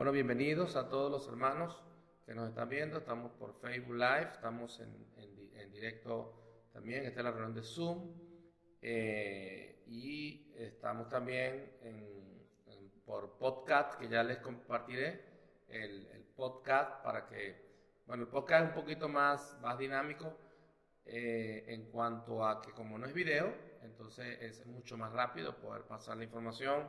Bueno, bienvenidos a todos los hermanos que nos están viendo. Estamos por Facebook Live, estamos en, en, directo también. Esta es la reunión de Zoom. Eh, y estamos también por podcast, que ya les compartiré el, podcast para que, bueno, el podcast es un poquito más, más dinámico eh, en cuanto a que como no es video, entonces es mucho más rápido poder pasar la información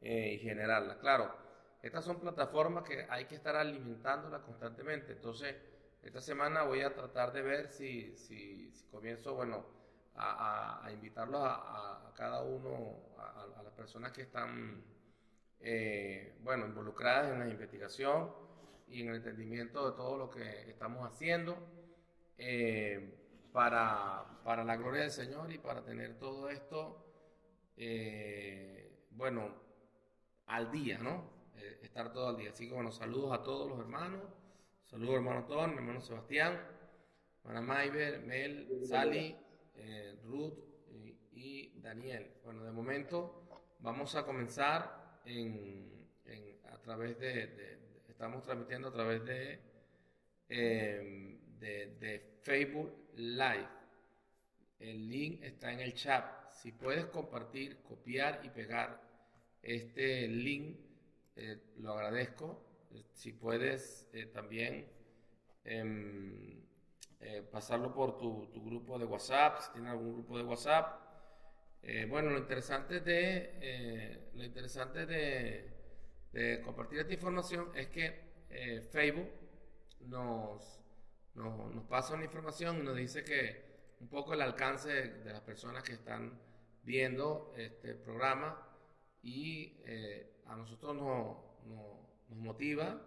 eh, y generarla. Claro, estas son plataformas que hay que estar alimentándolas constantemente. Entonces, esta semana voy a tratar de ver si, comienzo, bueno, a, a, invitarlos a, cada uno, a, las personas que están, eh, bueno, involucradas en la investigación y en el entendimiento de todo lo que estamos haciendo. Eh, para, para la gloria del Señor y para tener todo esto, eh, bueno, al día, ¿no? Eh, estar todo al día. Así que bueno, saludos a todos los hermanos. Saludos hermano Tom, hermano Sebastián, hermana Mayber, Mel, Sally, eh, Ruth y, Daniel. Bueno, de momento vamos a comenzar en, a través de, estamos transmitiendo a través de, de, de Facebook Live. El link está en el chat. Si puedes compartir, copiar y pegar este link, eh, lo agradezco. Si puedes eh, también em, eh, pasarlo por tu, grupo de WhatsApp, si tienes algún grupo de WhatsApp. bueno, lo interesante de lo interesante de, de compartir esta información es que Facebook nos nos, pasa una información y nos dice que un poco el alcance de, las personas que están viendo este programa y eh, a nosotros nos, nos, motiva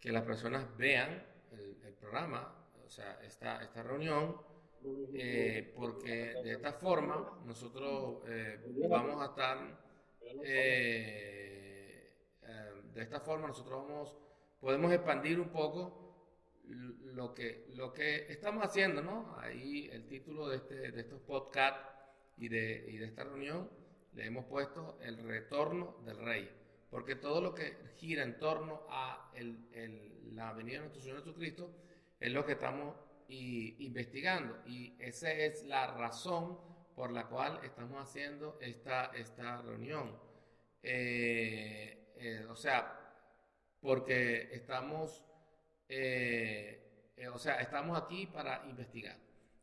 que las personas vean el, programa, o sea, esta, esta reunión, eh, porque de esta forma nosotros eh, vamos a estar, de esta forma nosotros vamos, podemos expandir un poco lo que, lo que estamos haciendo, ¿no? Ahí el título de, este, de estos podcasts y de, y de esta reunión le hemos puesto el retorno del rey, porque todo lo que gira en torno a la venida de nuestro Señor Jesucristo es lo que estamos investigando y esa es la razón por la cual estamos haciendo esta, esta reunión. Eh, eh, o sea, porque estamos eh, o sea, estamos aquí para investigar.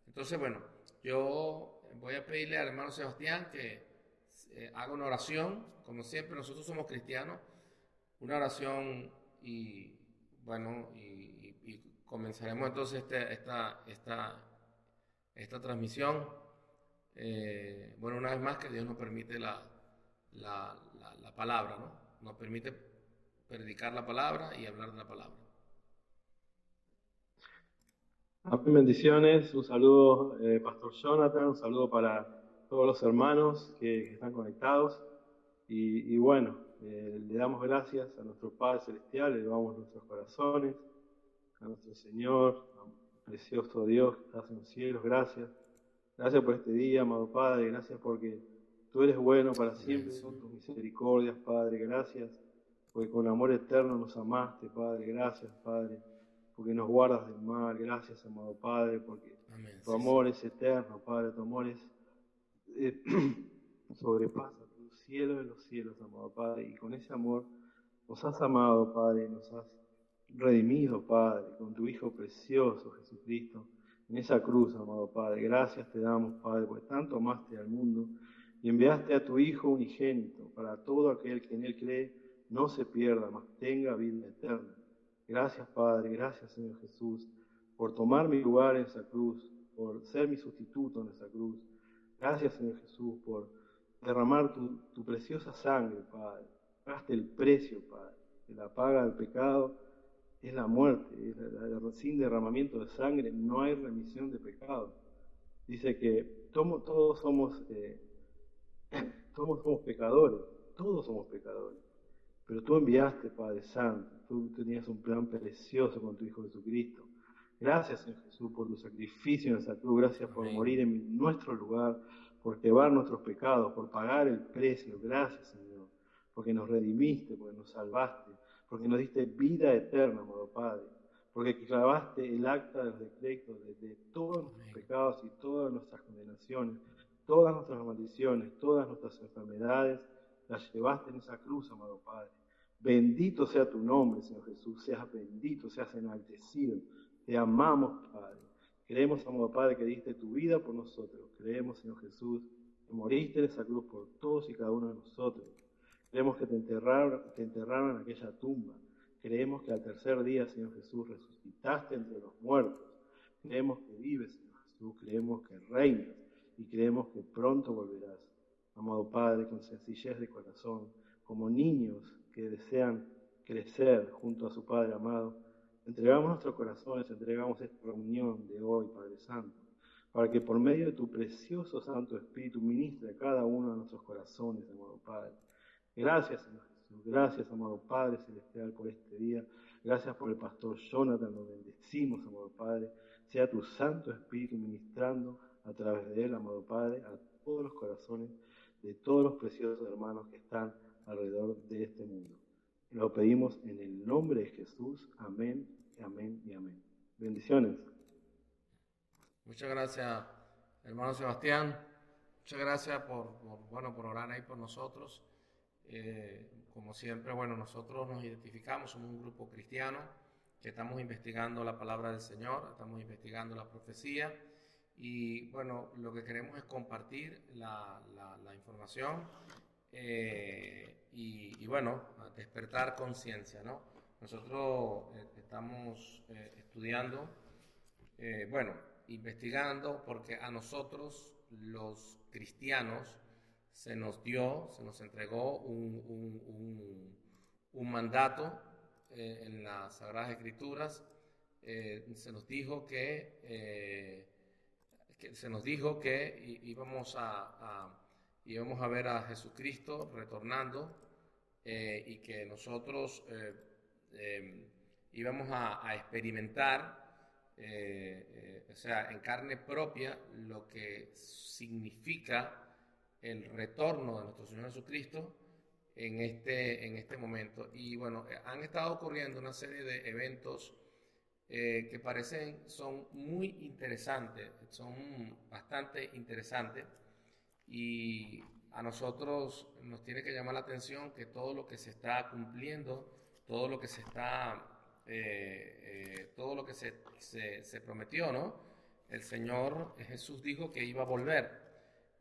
Entonces, bueno, yo voy a pedirle al hermano Sebastián que eh, haga una oración, como siempre, nosotros somos cristianos, una oración y, bueno, y, comenzaremos entonces este, esta, esta, esta transmisión. bueno, una vez más que Dios nos permite la, la, la palabra, ¿no? Nos permite predicar la palabra y hablar de la palabra. Bendiciones. Un saludo, eh, Pastor Jonathan. Un saludo para todos los hermanos que, están conectados. Y, bueno, eh, le damos gracias a nuestro Padre Celestial, le damos nuestros corazones, a nuestro Señor, precioso Dios que estás en los cielos. Gracias. Gracias por este día, amado Padre. Gracias porque tú eres bueno para siempre. Son tus misericordias, Padre. Gracias porque con amor eterno nos amaste, Padre. Gracias, Padre porque nos guardas del mal. Gracias, amado Padre, porque tu amor es eterno, Padre, tu amor es, eh, sobrepasa tu cielo de los cielos, amado Padre, y con ese amor nos has amado, Padre, nos has redimido, Padre, con tu Hijo precioso, Jesucristo, en esa cruz, amado Padre. Gracias te damos, Padre, porque tanto amaste al mundo y enviaste a tu Hijo unigénito para todo aquel que en él cree no se pierda, mas tenga vida eterna. Gracias, Padre, gracias, Señor Jesús, por tomar mi lugar en esa cruz, por ser mi sustituto en esa cruz. Gracias, Señor Jesús, por derramar tu, preciosa sangre, Padre. Pagaste el precio, Padre. Que la paga del pecado es la muerte. sin derramamiento de sangre no hay remisión de pecado. Dice que todos somos, eh, todos somos pecadores. Todos somos pecadores. Pero tú enviaste, Padre Santo, tú tenías un plan precioso con tu Hijo Jesucristo. Gracias, Señor Jesús, por tu sacrificio en esa cruz. Gracias por morir en nuestro lugar, por llevar nuestros pecados, por pagar el precio. Gracias, Señor, porque nos redimiste, porque nos salvaste, porque nos diste vida eterna, amado Padre, porque clavaste el acta de los decretos de, todos nuestros pecados y todas nuestras condenaciones, todas nuestras maldiciones, todas nuestras enfermedades, las llevaste en esa cruz, amado Padre. Bendito sea tu nombre, Señor Jesús, seas bendito, seas enaltecido. Te amamos, Padre. Creemos, amado Padre, que diste tu vida por nosotros. Creemos, Señor Jesús, que moriste en esa cruz por todos y cada uno de nosotros. Creemos que te enterraron, te enterraron en aquella tumba. Creemos que al tercer día, Señor Jesús, resucitaste entre los muertos. Creemos que vives, Señor Jesús. Creemos que reinas y creemos que pronto volverás. Amado Padre, con sencillez de corazón, como niños que desean crecer junto a su Padre amado, entregamos nuestros corazones, entregamos esta reunión de hoy, Padre Santo, para que por medio de tu precioso Santo Espíritu ministre a cada uno de nuestros corazones, amado Padre. Gracias, Señor Jesús. Gracias, amado Padre Celestial, por este día. Gracias por el pastor Jonathan. Lo bendecimos, amado Padre. Sea tu Santo Espíritu ministrando a través de él, amado Padre, a todos los corazones de todos los preciosos hermanos que están alrededor de este mundo. Lo pedimos en el nombre de Jesús. Amén, amén y amén. Bendiciones. Muchas gracias, hermano Sebastián. Muchas gracias por, bueno, por orar ahí por nosotros. Eh, como siempre, bueno, nosotros nos identificamos, somos un grupo cristiano que estamos investigando la palabra del Señor, estamos investigando la profecía y bueno, lo que queremos es compartir la, información eh, y, bueno, despertar conciencia, ¿no? Nosotros eh, estamos estudiando, bueno, investigando porque a nosotros los cristianos se nos dio, se nos entregó un, mandato eh, en las Sagradas Escrituras. Eh, se nos dijo que, eh, se nos dijo que íbamos a, íbamos a ver a Jesucristo retornando y que nosotros íbamos a, a experimentar o sea, en carne propia lo que significa el retorno de nuestro Señor Jesucristo en este, en este momento. Y bueno, eh, han estado ocurriendo una serie de eventos eh, que parecen, son muy interesantes, son bastante interesantes y a nosotros nos tiene que llamar la atención que todo lo que se está cumpliendo, todo lo que se está, eh, todo lo que se, se, prometió, ¿no? El Señor Jesús dijo que iba a volver.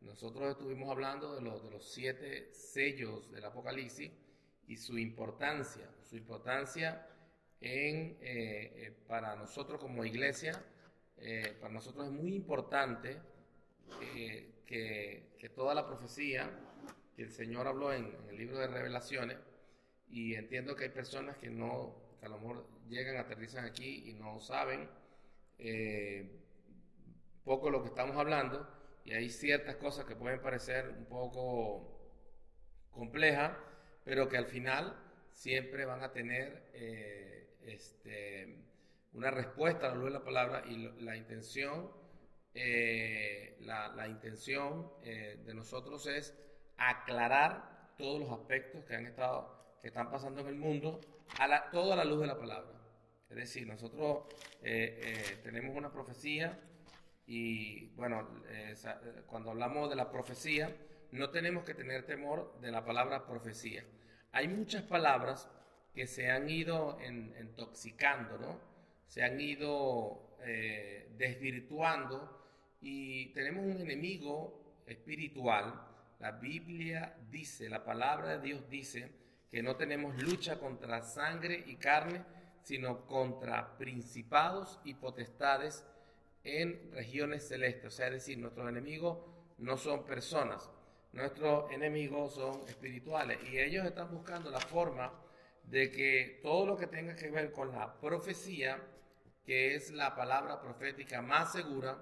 Nosotros estuvimos hablando de, los, de los siete sellos del Apocalipsis y su importancia, su importancia en, eh, eh, para nosotros como iglesia, eh, para nosotros es muy importante que, que, toda la profecía que el Señor habló en, el libro de revelaciones, y entiendo que hay personas que no, que a lo mejor llegan, aterrizan aquí y no saben poco lo que estamos hablando, y hay ciertas cosas que pueden parecer un poco complejas, pero que al final siempre van a tener eh, este, una respuesta a la luz de la palabra y la intención, eh, la, intención eh, de nosotros es aclarar todos los aspectos que han estado, que están pasando en el mundo, a la, todo a la luz de la palabra. Es decir, nosotros tenemos una profecía y bueno, eh, cuando hablamos de la profecía, no tenemos que tener temor de la palabra profecía. Hay muchas palabras que se han ido intoxicando, ¿no? Se han ido eh, desvirtuando y tenemos un enemigo espiritual. La Biblia dice, la palabra de Dios dice que no tenemos lucha contra sangre y carne, sino contra principados y potestades en regiones celestes. O sea, es decir, nuestros enemigos no son personas, nuestros enemigos son espirituales y ellos están buscando la forma de que todo lo que tenga que ver con la profecía, que es la palabra profética más segura,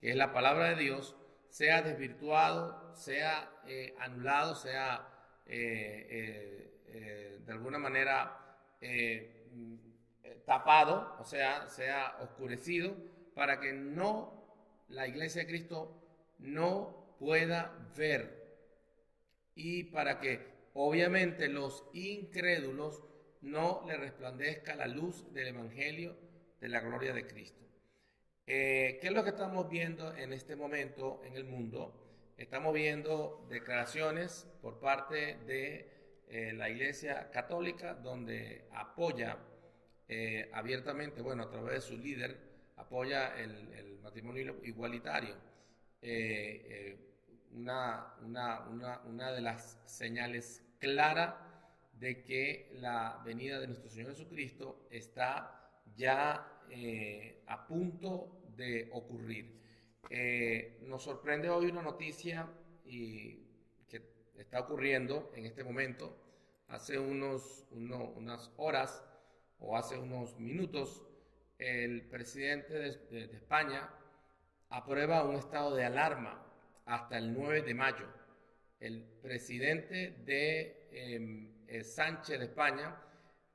que es la palabra de Dios, sea desvirtuado, sea eh, anulado, sea eh, eh, de alguna manera tapado, o sea, sea oscurecido para que no la iglesia de Cristo no pueda ver y para que obviamente los incrédulos no le resplandezca la luz del Evangelio de la gloria de Cristo. Eh, ¿Qué es lo que estamos viendo en este momento en el mundo? Estamos viendo declaraciones por parte de eh, la Iglesia Católica donde apoya eh, abiertamente, bueno, a través de su líder, apoya el, matrimonio igualitario. Una, una, una de las señales claras de que la venida de nuestro Señor Jesucristo está ya eh, a punto de ocurrir. Eh, nos sorprende hoy una noticia y, que está ocurriendo en este momento. Hace unos, unas horas o hace unos minutos, el presidente de, España aprueba un estado de alarma hasta el 9 de mayo. El presidente de em, eh, Sánchez de España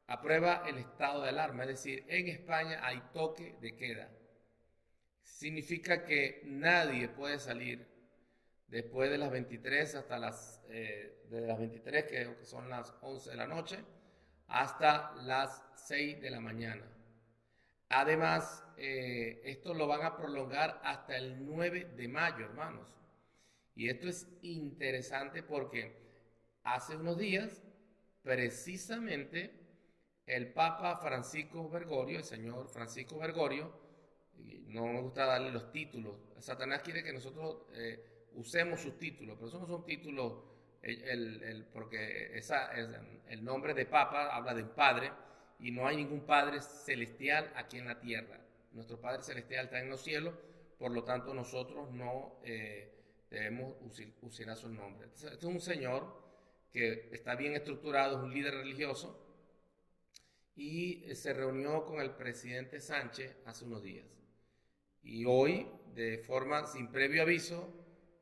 aprueba el estado de alarma, es decir, en España hay toque de queda. Significa que nadie puede salir después de las 23 hasta las, eh, de las 23, que son las 11 de la noche, hasta las 6 de la mañana. Además, eh, esto lo van a prolongar hasta el 9 de mayo, hermanos. Y esto es interesante porque hace unos días precisamente el Papa Francisco Bergoglio, el señor Francisco Bergoglio, no me gusta darle los títulos, Satanás quiere que nosotros eh, usemos sus títulos, pero esos no son títulos, porque el nombre de Papa habla de Padre y no hay ningún Padre celestial aquí en la tierra. Nuestro Padre celestial está en los cielos, por lo tanto nosotros no eh, debemos usar su nombre. Este es un señor que está bien estructurado, es un líder religioso, y eh, se reunió con el presidente Sánchez hace unos días. Y hoy, de forma sin previo aviso,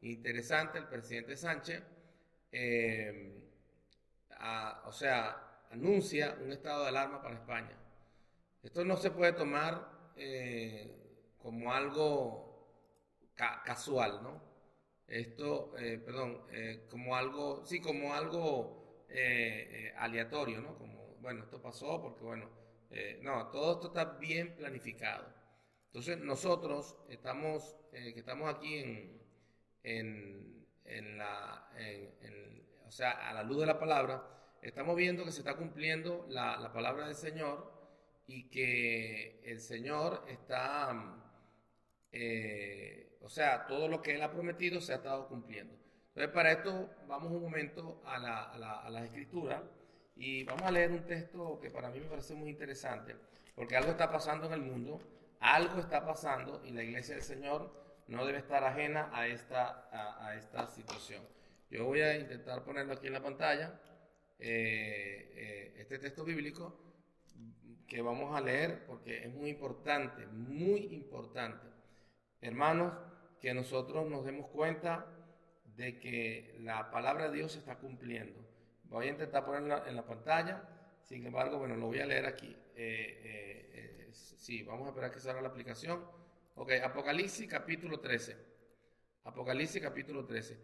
interesante, el presidente Sánchez, eh, o sea, anuncia un estado de alarma para España. Esto no se puede tomar eh, como algo casual, ¿no? esto, eh, perdón, eh, como algo, sí, como algo aleatorio, ¿no? Como, bueno, esto pasó porque, bueno, no, todo esto está bien planificado. Entonces, nosotros estamos, que estamos aquí en, en, en la, o sea, a la luz de la palabra, estamos viendo que se está cumpliendo la, la palabra del Señor y que el Señor está... Eh, o sea, todo lo que Él ha prometido se ha estado cumpliendo. Entonces, para esto vamos un momento a la, a la, escritura y vamos a leer un texto que para mí me parece muy interesante, porque algo está pasando en el mundo, algo está pasando y la iglesia del Señor no debe estar ajena a esta, a, esta situación. Yo voy a intentar ponerlo aquí en la pantalla, eh, eh, este texto bíblico que vamos a leer porque es muy importante, muy importante. Hermanos, que nosotros nos demos cuenta de que la palabra de Dios se está cumpliendo. Voy a intentar ponerla en la pantalla, sin embargo, bueno, lo voy a leer aquí. Eh, sí, vamos a esperar que salga la aplicación. Ok, Apocalipsis capítulo 13. Apocalipsis capítulo 13.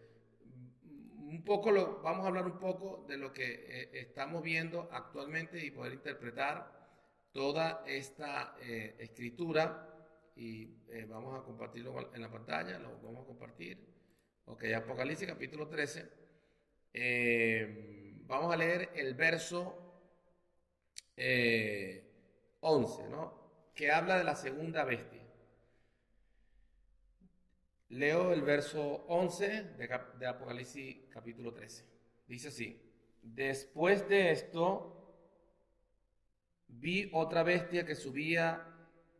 Un poco lo, vamos a hablar un poco de lo que estamos viendo actualmente y poder interpretar toda esta escritura y eh, vamos a compartirlo en la pantalla, lo vamos a compartir. Ok, Apocalipsis capítulo 13. Eh, vamos a leer el verso 11, eh, ¿no? Que habla de la segunda bestia. Leo el verso 11 de, Apocalipsis capítulo 13. Dice así, después de esto vi otra bestia que subía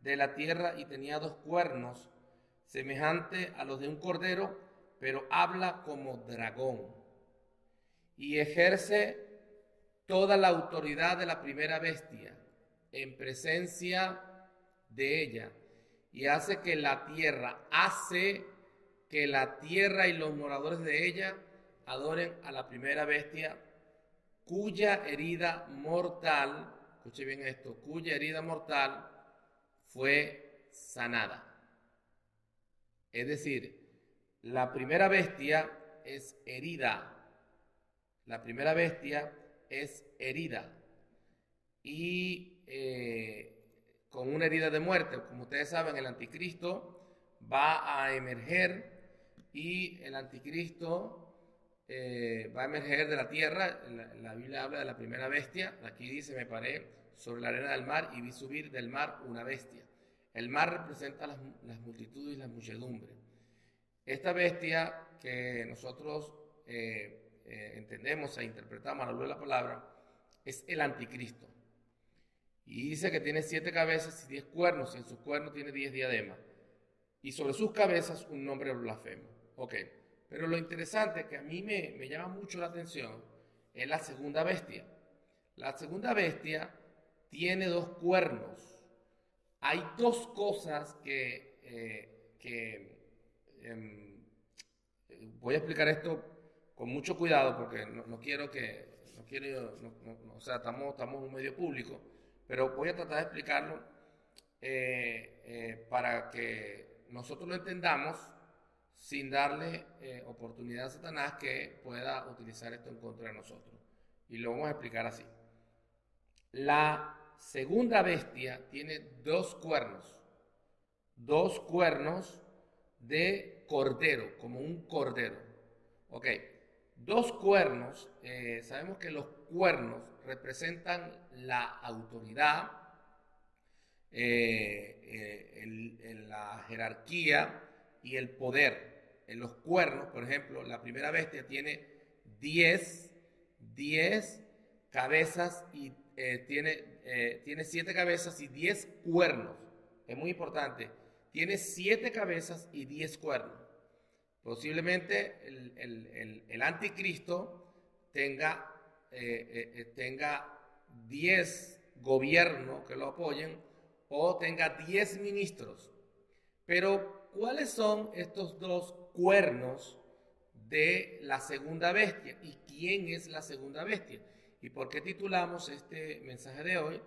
de la tierra y tenía dos cuernos, semejante a los de un cordero, pero habla como dragón. Y ejerce toda la autoridad de la primera bestia en presencia de ella. Y hace que la tierra, hace que la tierra y los moradores de ella adoren a la primera bestia, cuya herida mortal, escuche bien esto, cuya herida mortal fue sanada. Es decir, la primera bestia es herida. La primera bestia es herida. y eh, con una herida de muerte. Como ustedes saben, el anticristo va a emerger y el anticristo eh, va a emerger de la tierra. La, Biblia habla de la primera bestia. Aquí dice, me paré sobre la arena del mar y vi subir del mar una bestia. El mar representa las, multitudes y las muchedumbres. Esta bestia que nosotros eh, eh, entendemos e interpretamos a la luz de la palabra es el anticristo. Y dice que tiene siete cabezas y diez cuernos, y en sus cuernos tiene diez diademas. Y sobre sus cabezas un nombre blasfemo. Ok. Pero lo interesante que a mí me, llama mucho la atención es la segunda bestia. La segunda bestia tiene dos cuernos. Hay dos cosas que, eh, em, voy a explicar esto con mucho cuidado porque no, quiero que, no quiero, o sea, estamos, estamos en un medio público, pero voy a tratar de explicarlo eh, eh, para que nosotros lo entendamos sin darle eh, oportunidad a Satanás que pueda utilizar esto en contra de nosotros. Y lo vamos a explicar así. La segunda bestia tiene dos cuernos, dos cuernos de cordero, como un cordero. Ok, dos cuernos, sabemos que los cuernos representan la autoridad, eh, en la jerarquía y el poder en los cuernos, por ejemplo, la primera bestia tiene 10, 10 cabezas y eh, tiene, eh, tiene 7 cabezas y 10 cuernos. Es muy importante. Tiene 7 cabezas y 10 cuernos. Posiblemente el, anticristo tenga, eh, tenga 10 gobiernos que lo apoyen o tenga 10 ministros. Pero, ¿cuáles son estos dos cuernos de la segunda bestia. ¿Y quién es la segunda bestia? ¿Y por qué titulamos este mensaje de hoy?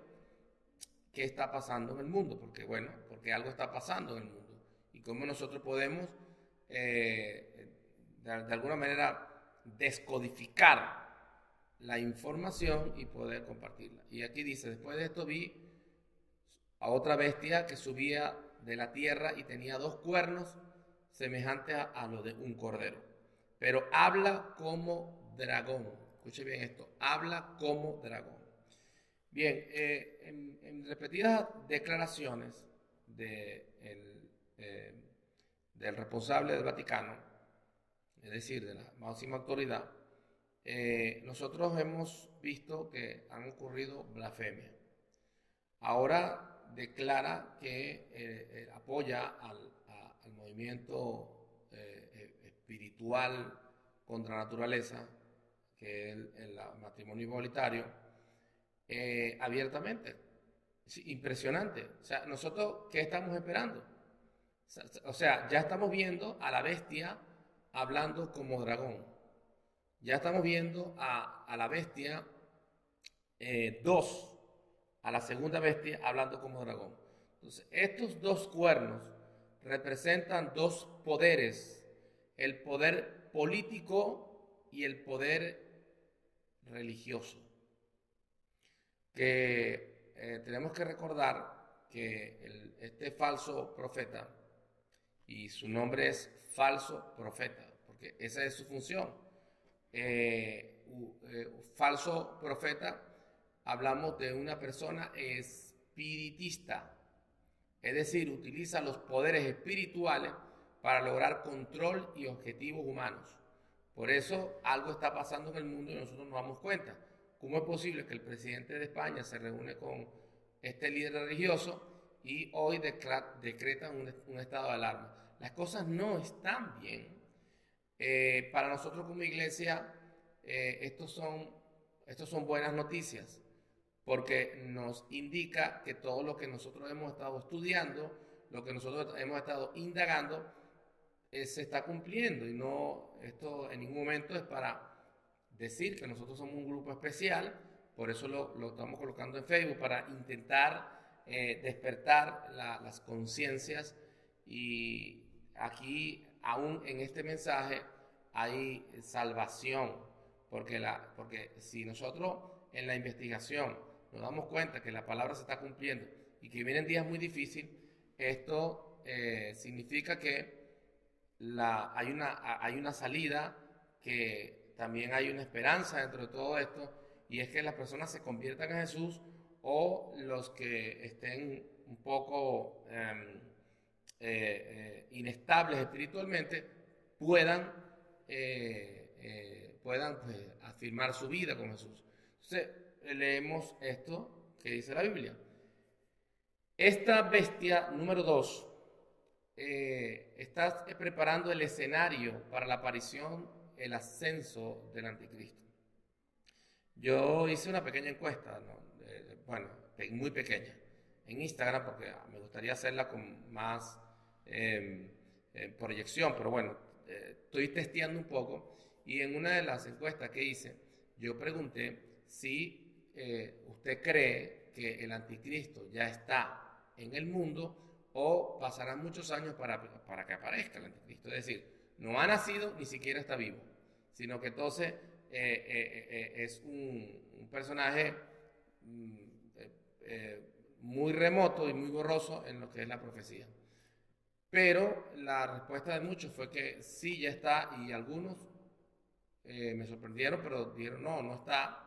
¿Qué está pasando en el mundo? Porque bueno, porque algo está pasando en el mundo. Y cómo nosotros podemos, eh, de, alguna manera, descodificar la información y poder compartirla. Y aquí dice, después de esto vi a otra bestia que subía de la tierra y tenía dos cuernos semejante a, lo de un cordero. Pero habla como dragón. Escuche bien esto. Habla como dragón. Bien, eh, en, repetidas declaraciones de eh, del responsable del Vaticano, es decir, de la máxima autoridad, eh, nosotros hemos visto que han ocurrido blasfemias. Ahora declara que apoya al movimiento eh, eh, espiritual contra la naturaleza, que es el, matrimonio igualitario, eh, abiertamente. impresionante. O sea, nosotros, ¿qué estamos esperando? O sea, ya estamos viendo a la bestia hablando como dragón. Ya estamos viendo a, la bestia 2, a la segunda bestia hablando como dragón. Entonces, estos dos cuernos representan dos poderes, el poder político y el poder religioso. Que eh, tenemos que recordar que este falso profeta, y su nombre es falso profeta, porque esa es su función. Eh, eh, falso profeta, hablamos de una persona espiritista, es decir, utiliza los poderes espirituales para lograr control y objetivos humanos. Por eso algo está pasando en el mundo y nosotros nos damos cuenta. ¿Cómo es posible que el presidente de España se reúne con este líder religioso y hoy decretan un, estado de alarma? Las cosas no están bien. Eh, para nosotros como iglesia, eh, estos, son, estos son buenas noticias porque nos indica que todo lo que nosotros hemos estado estudiando, lo que nosotros hemos estado indagando, eh, se está cumpliendo y no, esto en ningún momento es para decir que nosotros somos un grupo especial, por eso lo, estamos colocando en Facebook, para intentar eh, despertar las conciencias y aquí aún en este mensaje hay salvación, porque, la, porque si nosotros en la investigación nos damos cuenta que la palabra se está cumpliendo y que vienen días muy difíciles, esto eh, significa que la, hay, una, hay una salida, que también hay una esperanza dentro de todo esto, y es que las personas se conviertan en Jesús o los que estén un poco em, eh, eh, inestables espiritualmente puedan, puedan pues, afirmar su vida con Jesús. Entonces, leemos esto que dice la Biblia. Esta bestia número dos eh, está preparando el escenario para la aparición, el ascenso del anticristo. Yo hice una pequeña encuesta, bueno, muy pequeña, en Instagram, porque me gustaría hacerla con más em, eh, proyección, pero bueno, eh, estoy testeando un poco y en una de las encuestas que hice, yo pregunté si usted cree que el anticristo ya está en el mundo o pasarán muchos años para, para que aparezca el anticristo. Es decir, no ha nacido ni siquiera está vivo, sino que entonces eh, eh, eh, es un, personaje mm, muy remoto y muy borroso en lo que es la profecía. Pero la respuesta de muchos fue que sí, ya está, y algunos me sorprendieron, pero dijeron, no, no está,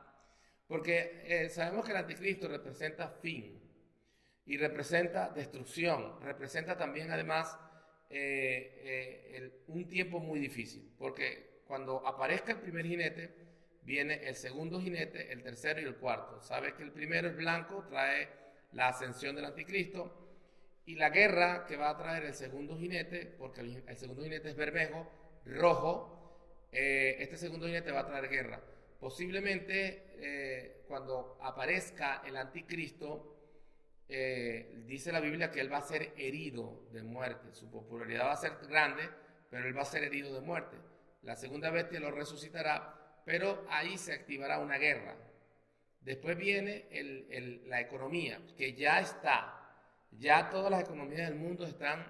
porque sabemos que el anticristo representa fin, y representa destrucción, representa también además eh, eh, un tiempo muy difícil, porque cuando aparezca el primer jinete, viene el segundo jinete, el tercero y el cuarto. Sabes que el primero es blanco, trae la ascensión del anticristo, y la guerra que va a traer el segundo jinete, porque el, segundo jinete es bermejo, rojo, eh, este segundo jinete va a traer guerra. Posiblemente cuando aparezca el anticristo, eh, dice la Biblia que él va a ser herido de muerte. Su popularidad va a ser grande, pero él va a ser herido de muerte. La segunda bestia lo resucitará, pero ahí se activará una guerra. Después viene la economía, que ya está. Ya todas las economías del mundo están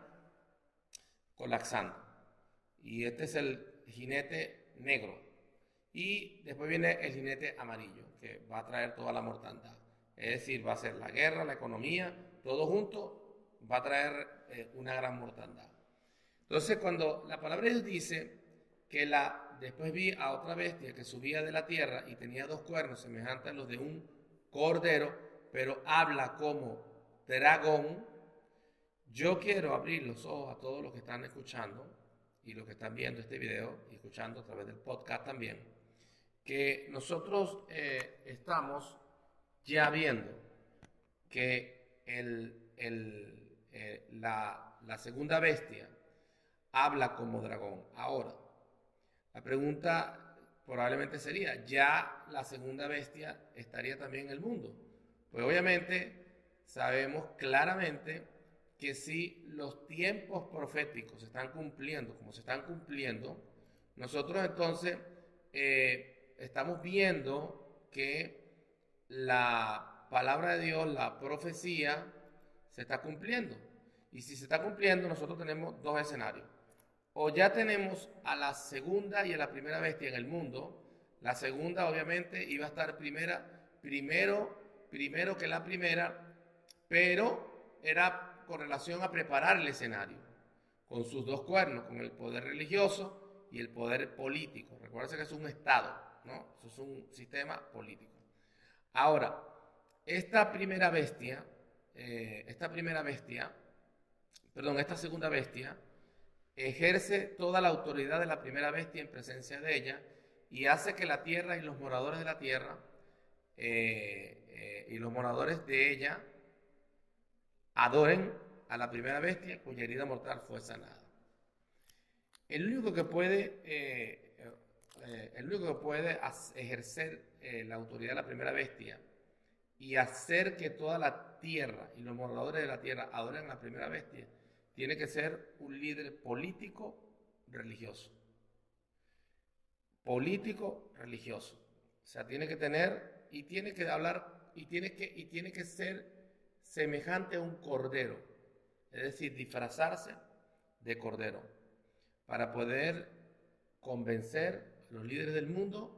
colapsando. Y este es el jinete negro. Y después viene el jinete amarillo, que va a traer toda la mortandad. Es decir, va a ser la guerra, la economía, todo junto va a traer eh, una gran mortandad. Entonces, cuando la palabra de Dios dice que la, después vi a otra bestia que subía de la tierra y tenía dos cuernos semejantes a los de un cordero, pero habla como dragón, yo quiero abrir los ojos a todos los que están escuchando y los que están viendo este video y escuchando a través del podcast también, que nosotros eh, estamos ya viendo que eh, la, la segunda bestia habla como dragón. Ahora, la pregunta probablemente sería, ¿ya la segunda bestia estaría también en el mundo? Pues obviamente sabemos claramente que si los tiempos proféticos se están cumpliendo como se están cumpliendo, nosotros entonces eh, estamos viendo que la palabra de Dios, la profecía, se está cumpliendo. Y si se está cumpliendo, nosotros tenemos dos escenarios. O ya tenemos a la segunda y a la primera bestia en el mundo. La segunda, obviamente, iba a estar primera, primero, primero que la primera, pero era con relación a preparar el escenario, con sus dos cuernos, con el poder religioso y el poder político. Recuerden que es un Estado, ¿no? Es un sistema político. Ahora, esta primera bestia, eh, esta primera bestia, perdón, esta segunda bestia, ejerce toda la autoridad de la primera bestia en presencia de ella y hace que la tierra y los moradores de la tierra eh, eh, y los moradores de ella adoren a la primera bestia cuya herida mortal fue sanada. El único que puede, el único que puede ejercer eh, la autoridad de la primera bestia y hacer que toda la tierra y los moradores de la tierra adoren a la primera bestia, tiene que ser un líder político religioso. Político religioso. O sea, tiene que tener y tiene que hablar y tiene que, y tiene que ser semejante a un cordero. Es decir, disfrazarse de cordero para poder convencer a los líderes del mundo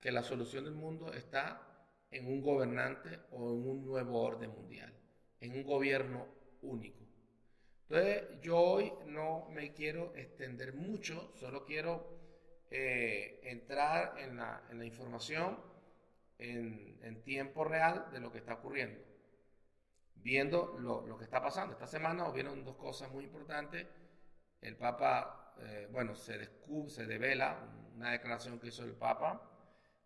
que la solución del mundo está en un gobernante o en un nuevo orden mundial, en un gobierno único. Entonces, yo hoy no me quiero extender mucho, solo quiero eh, entrar en la, información en, tiempo real de lo que está ocurriendo, viendo lo, que está pasando. Esta semana hubieron dos cosas muy importantes. El Papa, eh, bueno, se descubre, se devela una declaración que hizo el Papa,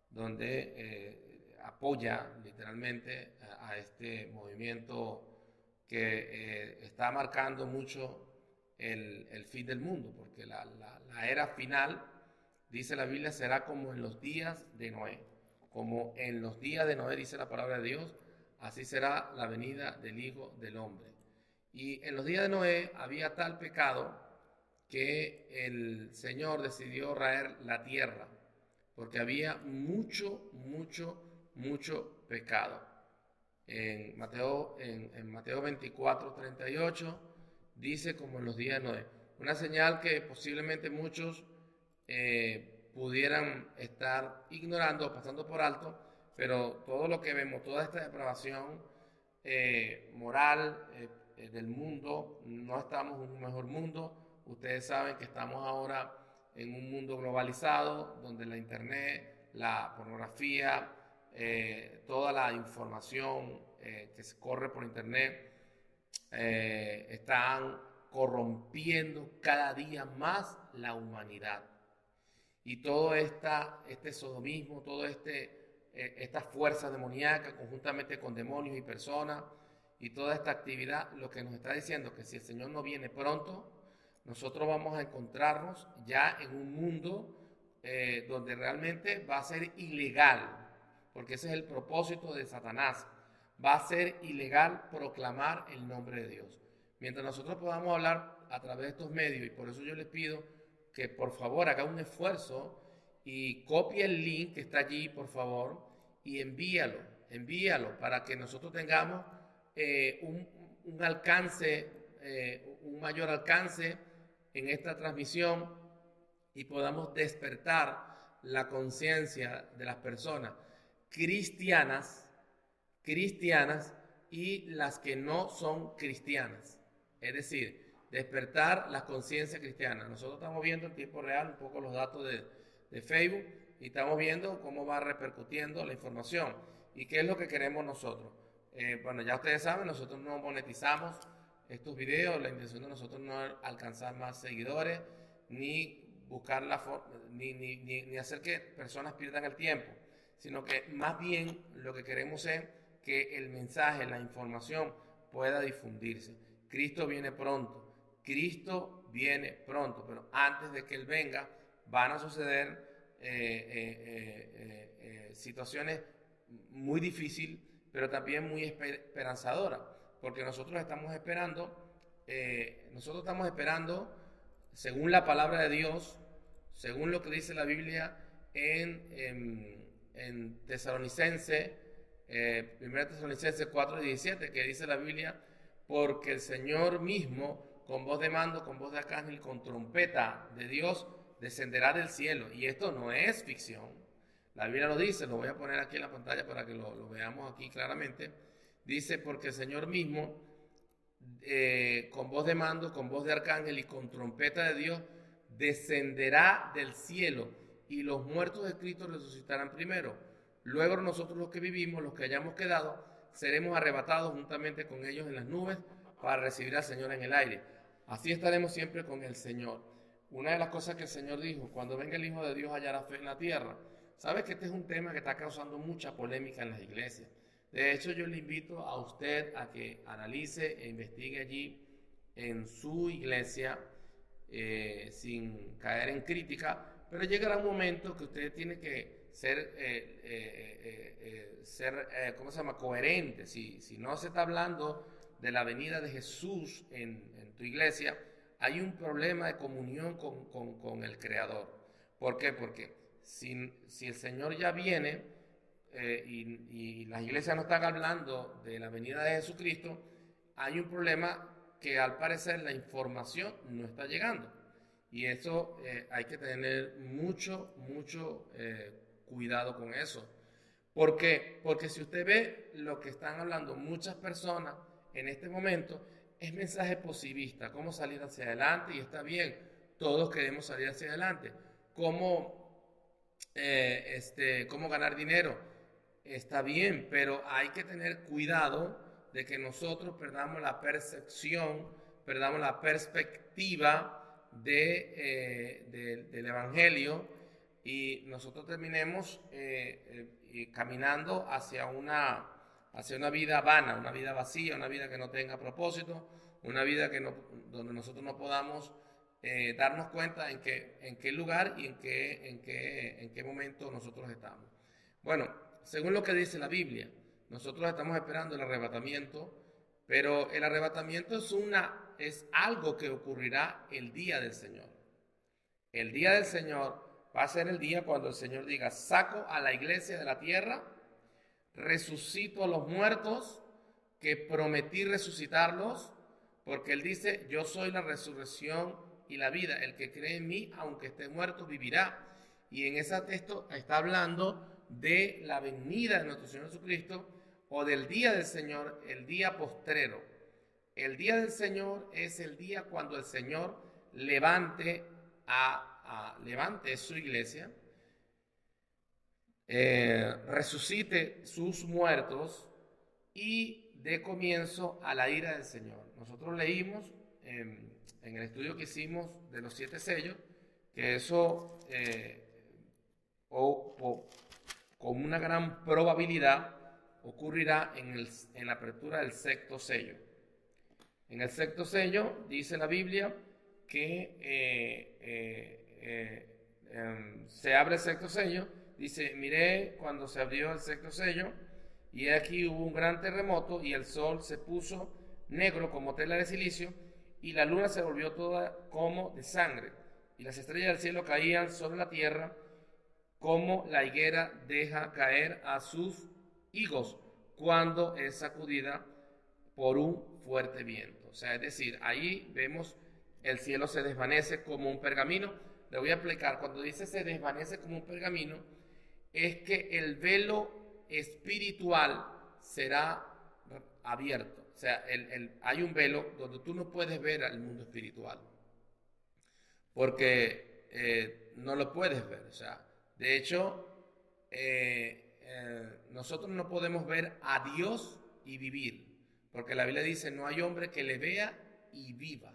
donde eh, apoya literalmente a, este movimiento que está marcando mucho el, fin del mundo, porque la, la era final dice la Biblia, será como en los días de Noé. Como en los días de Noé, dice la palabra de Dios, así será la venida del Hijo del Hombre. Y en los días de Noé había tal pecado que el Señor decidió raer la tierra, porque había mucho, mucho, mucho pecado. En Mateo, en, Mateo 24, 38, dice como en los días de Noé. Una señal que posiblemente muchos eh, pudieran estar ignorando o pasando por alto, pero todo lo que vemos, toda esta depravación eh, moral eh, del mundo, no estamos en un mejor mundo. Ustedes saben que estamos ahora en un mundo globalizado, donde la internet, la pornografía, toda la información que se corre por internet, están corrompiendo cada día más la humanidad y todo esta, este sodomismo, todo este, eh, estas fuerzas demoníacas conjuntamente con demonios y personas y toda esta actividad, lo que nos está diciendo que si el Señor no viene pronto, nosotros vamos a encontrarnos ya en un mundo eh, donde realmente va a ser ilegal, porque ese es el propósito de Satanás, va a ser ilegal proclamar el nombre de Dios. Mientras nosotros podamos hablar a través de estos medios, y por eso yo les pido que por favor haga un esfuerzo y copie el link que está allí, por favor, y envíalo, envíalo para que nosotros tengamos eh, un, alcance, eh, un mayor alcance en esta transmisión y podamos despertar la conciencia de las personas cristianas, cristianas y las que no son cristianas. Es decir, despertar la conciencia cristiana. Nosotros estamos viendo en tiempo real un poco los datos de, Facebook y estamos viendo cómo va repercutiendo la información y qué es lo que queremos nosotros. Eh, bueno, ya ustedes saben, nosotros no monetizamos estos videos, la intención de nosotros no es alcanzar más seguidores, ni buscar la ni, ni, ni hacer que personas pierdan el tiempo, sino que más bien lo que queremos es que el mensaje, la información pueda difundirse. Cristo viene pronto Cristo viene pronto, pero antes de que Él venga van a suceder eh, eh, eh, situaciones muy difíciles, pero también muy esperanzadoras, porque nosotros estamos esperando, nosotros estamos esperando, según la palabra de Dios, según lo que dice la Biblia en, en, en Tesalonicense, 1 Tesalonicense 4 17, que dice la Biblia, porque el Señor mismo con voz de mando, con voz de arcángel, con trompeta de Dios, descenderá del cielo. Y esto no es ficción. La Biblia lo dice, lo voy a poner aquí en la pantalla para que lo, veamos aquí claramente. Dice, porque el Señor mismo, eh, con voz de mando, con voz de arcángel y con trompeta de Dios, descenderá del cielo y los muertos de Cristo resucitarán primero. Luego nosotros los que vivimos, los que hayamos quedado, seremos arrebatados juntamente con ellos en las nubes para recibir al Señor en el aire. Así estaremos siempre con el Señor. Una de las cosas que el Señor dijo, cuando venga el Hijo de Dios hallará fe en la tierra. Sabes que este es un tema que está causando mucha polémica en las iglesias. De hecho, yo le invito a usted a que analice e investigue allí en su iglesia eh, sin caer en crítica, pero llegará un momento que usted tiene que ser, eh, eh, ser ¿cómo se llama?, coherente. Si, no se está hablando de la venida de Jesús en, iglesia, hay un problema de comunión con, el Creador. ¿Por qué? Porque si, si el Señor ya viene eh, y, las iglesias no están hablando de la venida de Jesucristo, hay un problema que al parecer la información no está llegando. Y eso eh, hay que tener mucho, mucho eh, cuidado con eso. ¿Por qué? Porque si usted ve lo que están hablando muchas personas en este momento, es mensaje positivista, cómo salir hacia adelante y está bien, todos queremos salir hacia adelante. ¿Cómo, eh, este, cómo ganar dinero? Está bien, pero hay que tener cuidado de que nosotros perdamos la percepción, perdamos la perspectiva de, eh, del Evangelio y nosotros terminemos eh, caminando hacia una, hacia una vida vana, una vida vacía, una vida que no tenga propósito, una vida que no, donde nosotros no podamos eh, darnos cuenta en qué, en qué lugar y en qué, en, qué, en qué momento nosotros estamos. Bueno, según lo que dice la Biblia, nosotros estamos esperando el arrebatamiento, pero el arrebatamiento es, una, es algo que ocurrirá el día del Señor. El día del Señor va a ser el día cuando el Señor diga, saco a la iglesia de la tierra, resucito a los muertos, que prometí resucitarlos, porque Él dice, yo soy la resurrección y la vida, el que cree en mí, aunque esté muerto, vivirá. Y en ese texto está hablando de la venida de nuestro Señor Jesucristo o del día del Señor, el día postrero. El día del Señor es el día cuando el Señor levante a levante su iglesia, eh, resucite sus muertos y dé comienzo a la ira del Señor. Nosotros leímos en el estudio que hicimos de los siete sellos que eso eh, o, con una gran probabilidad ocurrirá en, el, en la apertura del sexto sello. En el sexto sello dice la Biblia que eh, em, se abre el sexto sello, dice, miré cuando se abrió el sexto sello, y aquí hubo un gran terremoto y el sol se puso negro como tela de silicio, y la luna se volvió toda como de sangre, y las estrellas del cielo caían sobre la tierra, como la higuera deja caer a sus higos cuando es sacudida por un fuerte viento. O sea, es decir, ahí vemos el cielo se desvanece como un pergamino, le voy a explicar, cuando dice se desvanece como un pergamino, es que el velo espiritual será abierto. O sea, hay un velo donde tú no puedes ver al mundo espiritual. Porque eh, no lo puedes ver. O sea, de hecho, eh, eh, nosotros no podemos ver a Dios y vivir. Porque la Biblia dice, no hay hombre que le vea y viva.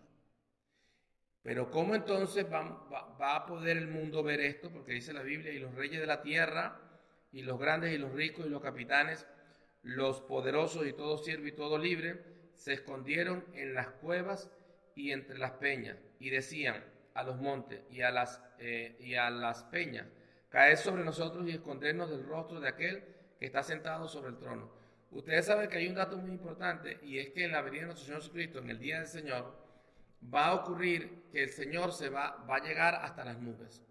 Pero ¿cómo entonces va, a poder el mundo ver esto? Porque dice la Biblia, y los reyes de la tierra, y los grandes y los ricos y los capitanes, los poderosos y todo siervo y todo libre, se escondieron en las cuevas y entre las peñas, y decían a los montes y a las, eh, y a las peñas, caed sobre nosotros y escondernos del rostro de aquel que está sentado sobre el trono. Ustedes saben que hay un dato muy importante, y es que en la venida de nuestro Señor Jesucristo, en el día del Señor, va a ocurrir que el Señor se va, va a llegar hasta las nubes.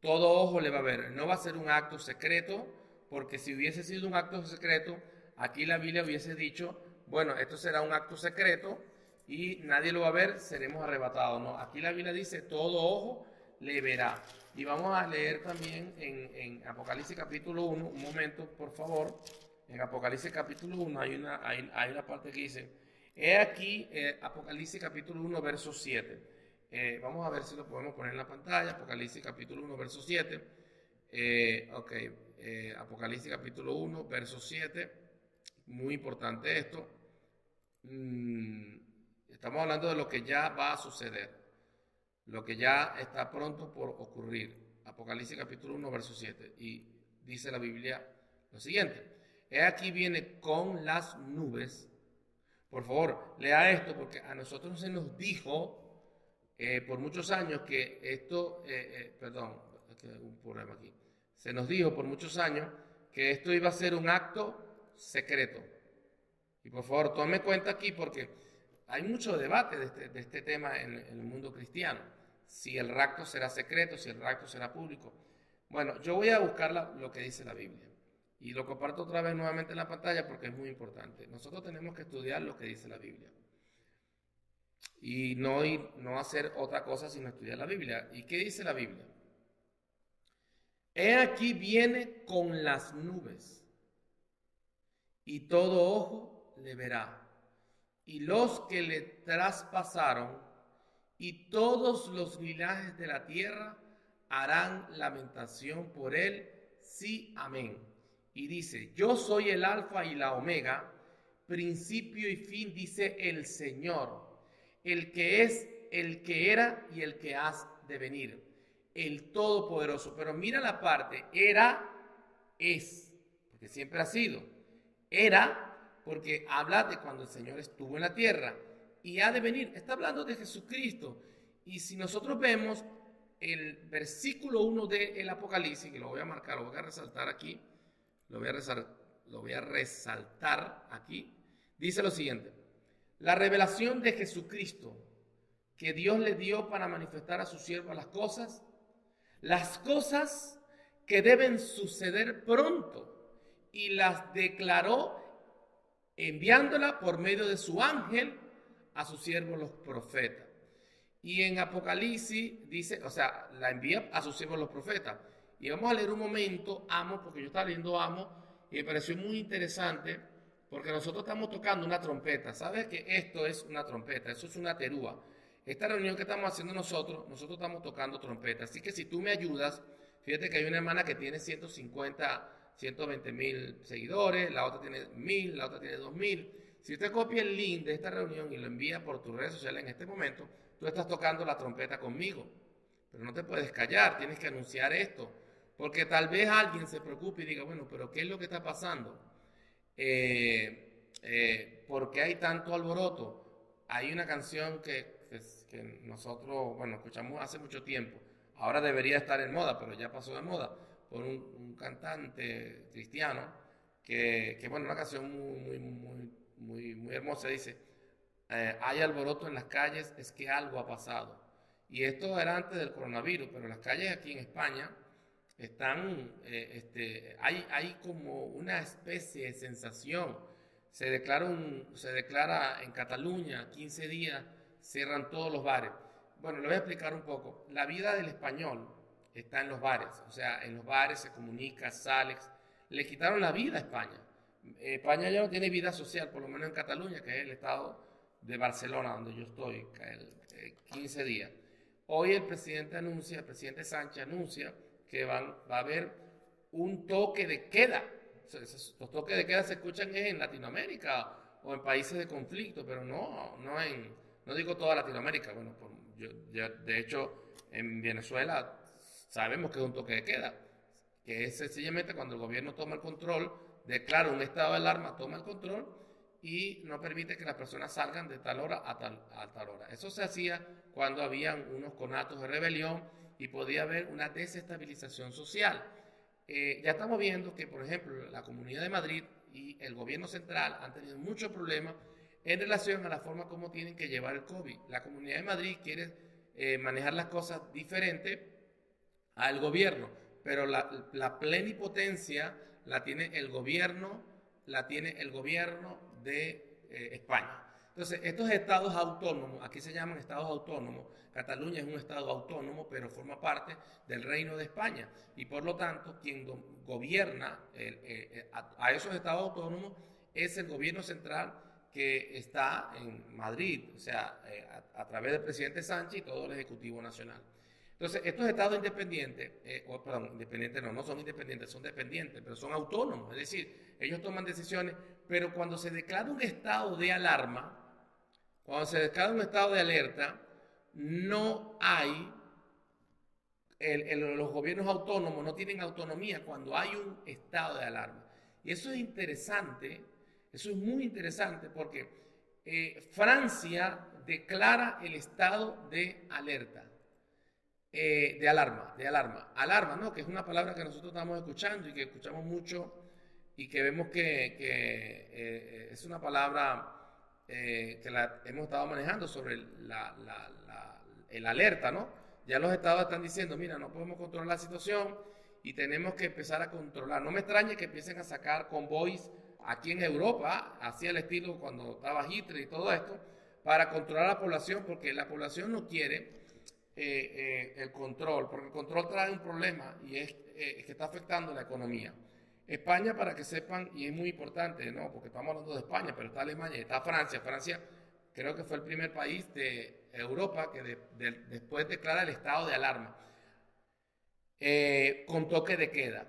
Todo ojo le va a ver. No va a ser un acto secreto, porque si hubiese sido un acto secreto, aquí la Biblia hubiese dicho, bueno, esto será un acto secreto y nadie lo va a ver, seremos arrebatados. No, aquí la Biblia dice, todo ojo le verá. Y vamos a leer también en, Apocalipsis capítulo 1, un momento, por favor. En Apocalipsis capítulo 1 hay una, hay, hay una parte que dice, He aquí eh, Apocalipsis capítulo 1, verso 7. Eh, vamos a ver si lo podemos poner en la pantalla. Apocalipsis capítulo 1, verso 7. Eh, ok, Apocalipsis capítulo 1, verso 7. Muy importante esto. Mm, estamos hablando de lo que ya va a suceder. Lo que ya está pronto por ocurrir. Apocalipsis capítulo 1, verso 7. Y dice la Biblia lo siguiente. He aquí viene con las nubes por favor, lea esto porque a nosotros se nos dijo eh, por muchos años que esto, eh, eh, perdón, un problema aquí, se nos dijo por muchos años que esto iba a ser un acto secreto. Y por favor, tome cuenta aquí porque hay mucho debate de este, este tema en, en, el mundo cristiano. Si el rapto será secreto, si el rapto será público. Bueno, yo voy a buscar lo que dice la Biblia. Y lo comparto otra vez nuevamente en la pantalla porque es muy importante. Nosotros tenemos que estudiar lo que dice la Biblia. Y no, no hacer otra cosa sino estudiar la Biblia. ¿Y qué dice la Biblia? He aquí viene con las nubes. y todo ojo le verá. Y los que le traspasaron y todos los linajes de la tierra harán lamentación por él. Sí, amén. Y dice, yo soy el alfa y la omega, principio y fin, dice el Señor, el que es, el que era y el que has de venir, el Todopoderoso. Pero mira la parte, era, es, porque siempre ha sido. Era, porque habla de cuando el Señor estuvo en la tierra y ha de venir. Está hablando de Jesucristo. Y si nosotros vemos el versículo 1 del Apocalipsis, que lo voy a marcar, lo voy a resaltar aquí, lo voy a, resaltar aquí, dice lo siguiente, la revelación de Jesucristo que Dios le dio para manifestar a su siervo las cosas, las cosas que deben suceder pronto, y las declaró enviándola por medio de su ángel a sus siervos los profetas. Y en Apocalipsis dice, o sea, la envía a sus siervos los profetas. Y vamos a leer un momento, Amo, porque yo estaba leyendo Amo y me pareció muy interesante porque nosotros estamos tocando una trompeta. ¿Sabes que esto es una trompeta? Eso es una terúa. Esta reunión que estamos haciendo nosotros, nosotros estamos tocando trompeta. Así que si tú me ayudas, fíjate que hay una hermana que tiene 150, 120 mil seguidores, la otra tiene mil, la otra tiene dos mil. Si usted copia el link de esta reunión y lo envía por tus redes sociales en este momento, tú estás tocando la trompeta conmigo. Pero no te puedes callar, tienes que anunciar esto. Porque tal vez alguien se preocupe y diga, bueno, pero ¿qué es lo que está pasando? Eh, eh, ¿Por qué hay tanto alboroto? Hay una canción que, que, nosotros, bueno, escuchamos hace mucho tiempo. Ahora debería estar en moda, pero ya pasó de moda, por un, cantante cristiano, que, que, bueno, una canción muy, muy, muy, muy hermosa, dice, eh, hay alboroto en las calles, es que algo ha pasado. Y esto era antes del coronavirus, pero las calles aquí en España están, eh, este, hay, hay como una especie de sensación. Se declara, se declara en Cataluña 15 días, cierran todos los bares. Bueno, le voy a explicar un poco. La vida del español está en los bares, o sea, en los bares se comunica, sale. Le quitaron la vida a España. España ya no tiene vida social, por lo menos en Cataluña, que es el estado de Barcelona, donde yo estoy, 15 días. Hoy el presidente anuncia, el presidente Sánchez anuncia que van, va a haber un toque de queda. Los toques de queda se escuchan en Latinoamérica o en países de conflicto, pero no, no en, no digo toda Latinoamérica. Bueno, de hecho, en Venezuela sabemos que es un toque de queda, que es sencillamente cuando el gobierno toma el control, declara un estado de alarma, toma el control y no permite que las personas salgan de tal hora a tal, a tal hora. Eso se hacía cuando habían unos conatos de rebelión y podía haber una desestabilización social. Eh, ya estamos viendo que, por ejemplo, la Comunidad de Madrid y el gobierno central han tenido muchos problemas en relación a la forma como tienen que llevar el COVID. La Comunidad de Madrid quiere eh, manejar las cosas diferente al gobierno, pero la, plenipotencia la tiene el gobierno, la tiene el gobierno de eh, España. Entonces, estos estados autónomos, aquí se llaman estados autónomos, Cataluña es un estado autónomo, pero forma parte del reino de España. Y por lo tanto, quien gobierna eh, eh, a, esos estados autónomos es el gobierno central que está en Madrid, o sea, eh, a, través del presidente Sánchez y todo el Ejecutivo Nacional. Entonces, estos estados independientes, o, perdón, independientes no, no son independientes, son dependientes, pero son autónomos, es decir, ellos toman decisiones, pero cuando se declara un estado de alarma, cuando se declara un estado de alerta, no hay, los gobiernos autónomos no tienen autonomía cuando hay un estado de alarma. Y eso es interesante, eso es muy interesante porque eh, Francia declara el estado de alerta, eh, de alarma, de alarma. Alarma, ¿no? Que es una palabra que nosotros estamos escuchando y que escuchamos mucho y que vemos que, eh, es una palabra que la hemos estado manejando sobre la, el alerta, ¿no? Ya los estados están diciendo, mira, no podemos controlar la situación y tenemos que empezar a controlar. No me extrañe que empiecen a sacar convoys aquí en Europa, así al estilo cuando estaba Hitler y todo esto, para controlar a la población, porque la población no quiere eh, eh, el control, porque el control trae un problema y es, eh, que está afectando la economía. España, para que sepan, y es muy importante, ¿no? Porque estamos hablando de España, pero está Alemania, está Francia. Francia creo que fue el primer país de Europa que después declara el estado de alarma eh, con toque de queda.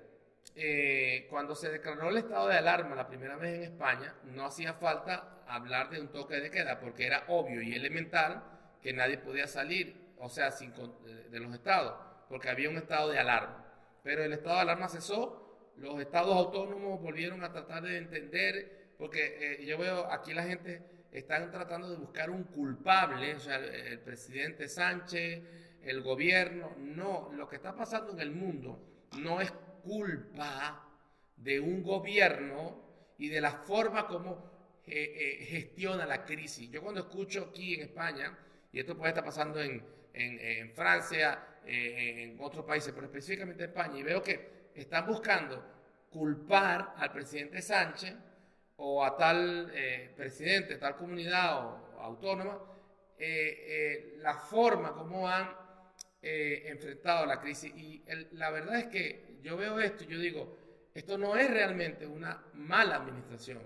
Eh, cuando se declaró el estado de alarma la primera vez en España, no hacía falta hablar de un toque de queda porque era obvio y elemental que nadie podía salir, o sea, sin, de los estados, porque había un estado de alarma. Pero el estado de alarma cesó, los estados autónomos volvieron a tratar de entender, porque eh, yo veo aquí la gente están tratando de buscar un culpable, o sea, el presidente Sánchez, el gobierno. No, lo que está pasando en el mundo no es culpa de un gobierno y de la forma como eh, eh, gestiona la crisis. Yo cuando escucho aquí en España, y esto puede estar pasando en, Francia, en otros países, pero específicamente en España, y veo que están buscando culpar al presidente Sánchez o a tal presidente, tal comunidad o, autónoma, la forma como han enfrentado la crisis. Y la verdad es que yo veo esto y yo digo, esto no es realmente una mala administración.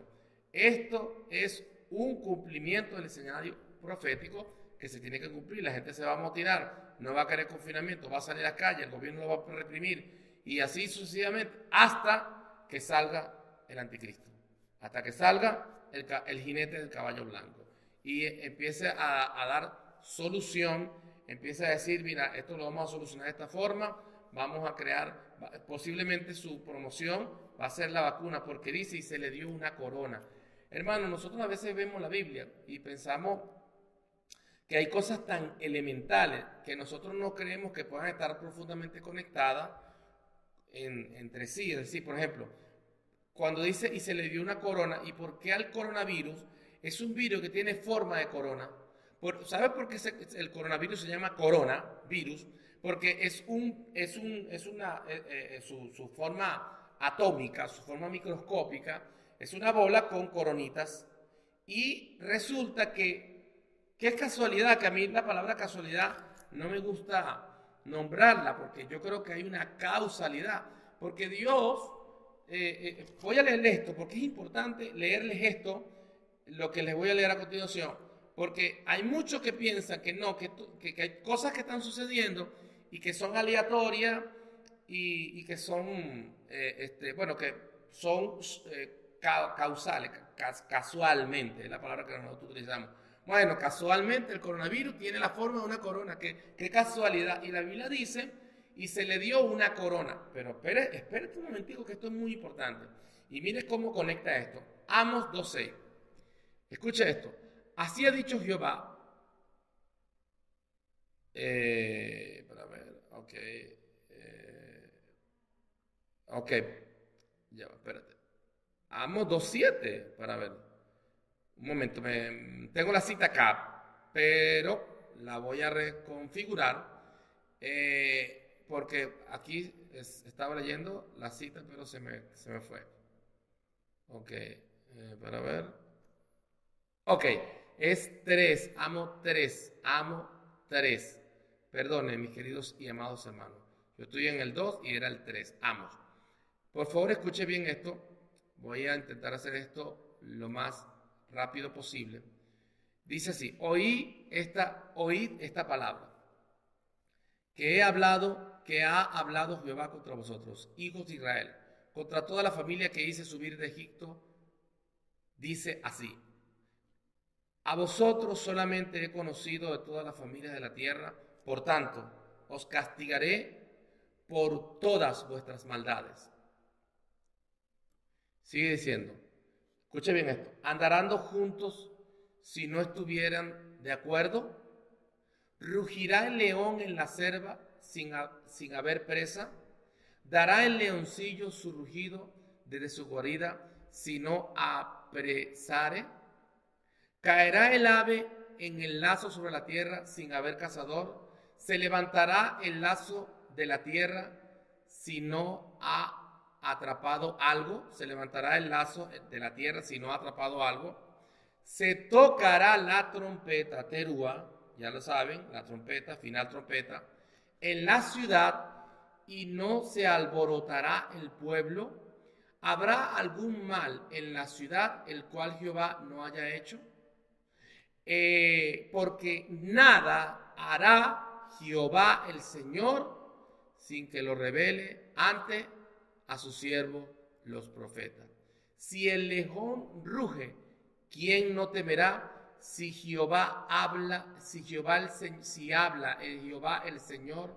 Esto es un cumplimiento del escenario profético que se tiene que cumplir. La gente se va a motivar, no va a querer confinamiento, va a salir a la calle, el gobierno lo va a reprimir y así sucesivamente hasta que salga el anticristo, hasta que salga el, jinete del caballo blanco y empiece a, a dar solución, empiece a decir, mira, esto lo vamos a solucionar de esta forma, vamos a crear posiblemente su promoción va a ser la vacuna, porque dice y se le dio una corona. Hermano, nosotros a veces vemos la Biblia y pensamos que hay cosas tan elementales que nosotros no creemos que puedan estar profundamente conectadas entre sí. Es decir, por ejemplo, cuando dice y se le dio una corona, ¿y por qué al coronavirus? Es un virus que tiene forma de corona. ¿Sabes por qué el coronavirus se llama coronavirus? porque es, un, es, un, es una, eh, eh, su, forma atómica, su forma microscópica, es una bola con coronitas y resulta que, qué casualidad, que a mí la palabra casualidad no me gusta nombrarla, porque yo creo que hay una causalidad, porque Dios, eh, voy a leerle esto, porque es importante leerles esto, lo que les voy a leer a continuación, porque hay muchos que piensan que no, que, que, que hay cosas que están sucediendo y que son aleatorias y, que son, eh, este, bueno, que son eh, causales, casualmente, es la palabra que nosotros utilizamos. Bueno, casualmente el coronavirus tiene la forma de una corona, qué, casualidad. Y la Biblia dice, y se le dio una corona. Pero espere, espérate un momentico que esto es muy importante. Y mire cómo conecta esto. Amos 12. Escucha esto. Así ha dicho Jehová. Eh, Ok. Eh, ok. Ya, espérate. Amos 2.7 para ver. Un momento, me, tengo la cita acá, pero la voy a reconfigurar eh, porque aquí estaba leyendo la cita, pero se me, se me fue. Ok, eh, para ver. Ok, es 3, amo 3, amo 3. Perdone, mis queridos y amados hermanos. Yo estoy en el 2 y era el 3. Amos. Por favor, escuche bien esto. Voy a intentar hacer esto lo más rápido posible. Dice así, oí esta, oíd esta palabra, que he hablado, que ha hablado Jehová contra vosotros, hijos de Israel, contra toda la familia que hice subir de Egipto, dice así, a vosotros solamente he conocido de todas las familias de la tierra, por tanto, os castigaré por todas vuestras maldades. Sigue diciendo, escuche bien esto, andarán juntos si no estuvieran de acuerdo, rugirá el león en la selva sin, sin haber presa, dará el leoncillo su rugido desde su guarida si no apresare, caerá el ave en el lazo sobre la tierra sin haber cazador, se levantará el lazo de la tierra si no ha atrapado algo, se levantará el lazo de la tierra si no ha atrapado algo, se tocará la trompeta, terúa, ya lo saben, la trompeta, final trompeta, en la ciudad y no se alborotará el pueblo, ¿Habrá algún mal en la ciudad el cual Jehová no haya hecho? Eh, porque nada hará Jehová el Señor sin que lo revele ante a su siervo los profetas. Si el león ruge, ¿quién no temerá? Si Jehová habla, si Jehová el, si habla el Jehová el Señor,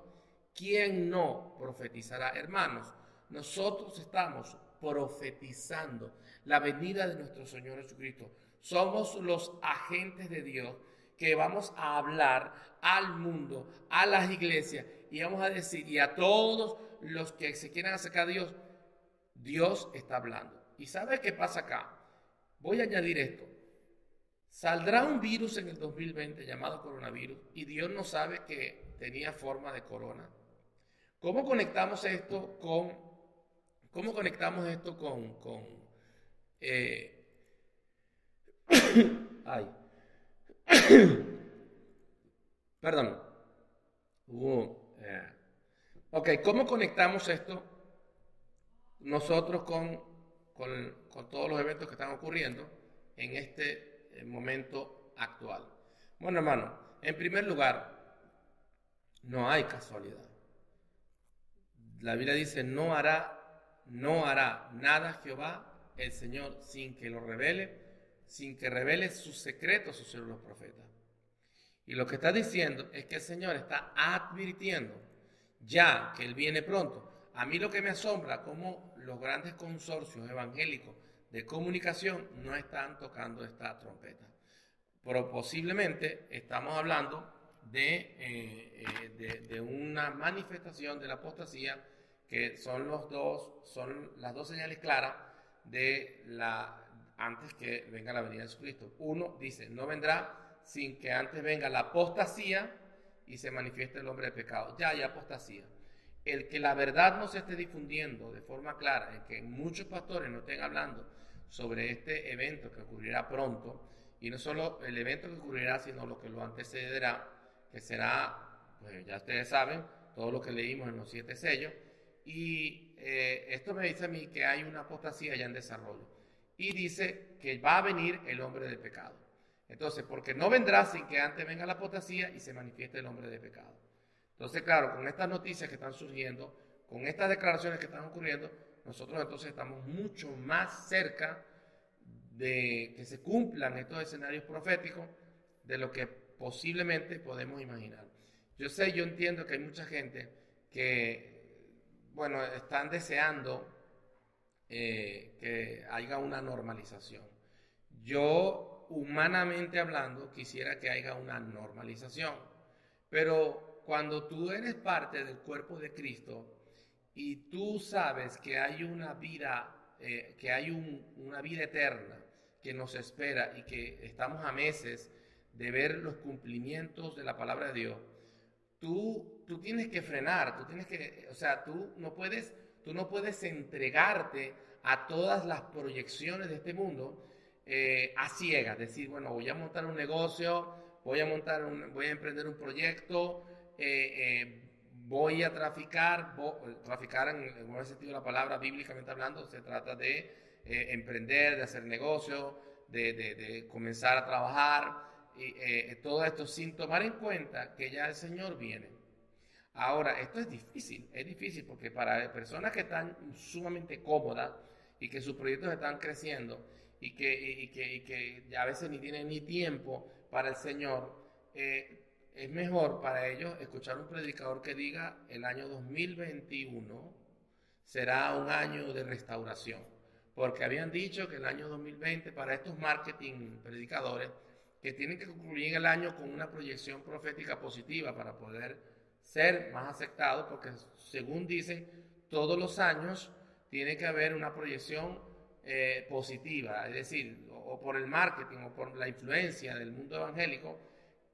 ¿quién no profetizará? Hermanos, nosotros estamos profetizando la venida de nuestro Señor Jesucristo. Somos los agentes de Dios que vamos a hablar al mundo, a las iglesias, y vamos a decir, y a todos los que se quieran acercar a Dios, Dios está hablando. ¿Y sabe qué pasa acá? Voy a añadir esto. Saldrá un virus en el 2020 llamado coronavirus y Dios no sabe que tenía forma de corona. ¿Cómo conectamos esto con ¿Cómo conectamos esto con... con eh, ay. Perdón. Eh, ok, ¿cómo conectamos esto nosotros con, con, todos los eventos que están ocurriendo en este eh, momento actual? Bueno, hermano, en primer lugar, no hay casualidad. La Biblia dice, no hará no hará nada Jehová el Señor sin que lo revele, sin que revele sus secretos sus los profetas. Y lo que está diciendo es que el Señor está advirtiendo ya que Él viene pronto. A mí lo que me asombra como los grandes consorcios evangélicos de comunicación no están tocando esta trompeta. Pero posiblemente estamos hablando de, eh, eh, de una manifestación de la apostasía que son los dos, son las dos señales claras de la antes que venga la venida de Jesucristo. Uno dice, no vendrá sin que antes venga la apostasía y se manifieste el hombre de pecado. Ya hay apostasía. El que la verdad no se esté difundiendo de forma clara, en que muchos pastores no estén hablando sobre este evento que ocurrirá pronto, y no solo el evento que ocurrirá, sino lo que lo antecederá, que será, pues ya ustedes saben, todo lo que leímos en los siete sellos, y eh, esto me dice a mí que hay una apostasía ya en desarrollo. Y dice que va a venir el hombre de pecado. Entonces, porque no vendrá sin que antes venga la apostasía y se manifieste el hombre de pecado. Entonces, claro, con estas noticias que están surgiendo, con estas declaraciones que están ocurriendo, nosotros entonces estamos mucho más cerca de que se cumplan estos escenarios proféticos de lo que posiblemente podemos imaginar. Yo sé, yo entiendo que hay mucha gente que bueno, están deseando eh, que haya una normalización. Yo, humanamente hablando, quisiera que haya una normalización, pero cuando tú eres parte del cuerpo de Cristo y tú sabes que hay una vida, eh, que hay una vida eterna que nos espera y que estamos a meses de ver los cumplimientos de la palabra de Dios, tú, tú tienes que frenar, tú tienes que, o sea, tú no puedes, tú no puedes entregarte a todas las proyecciones de este mundo eh, a ciegas, decir, bueno, voy a montar un negocio, voy a montar un, voy a emprender un proyecto, eh, eh, voy a traficar, traficar en, el sentido de la palabra bíblicamente hablando, se trata de emprender, de hacer negocio, de, de, comenzar a trabajar, y, eh, todo esto sin tomar en cuenta que ya el Señor viene. Ahora, esto es difícil, es difícil porque para personas que están sumamente cómodas y que sus proyectos están creciendo y que, que, que a veces ni tienen ni tiempo para el Señor, eh, es mejor para ellos escuchar un predicador que diga el año 2021 será un año de restauración. Porque habían dicho que el año 2020 para estos marketing predicadores que tienen que concluir el año con una proyección profética positiva para poder ser más aceptados, porque según dicen, todos los años tiene que haber una proyección eh, positiva, es decir, o, por el marketing o por la influencia del mundo evangélico.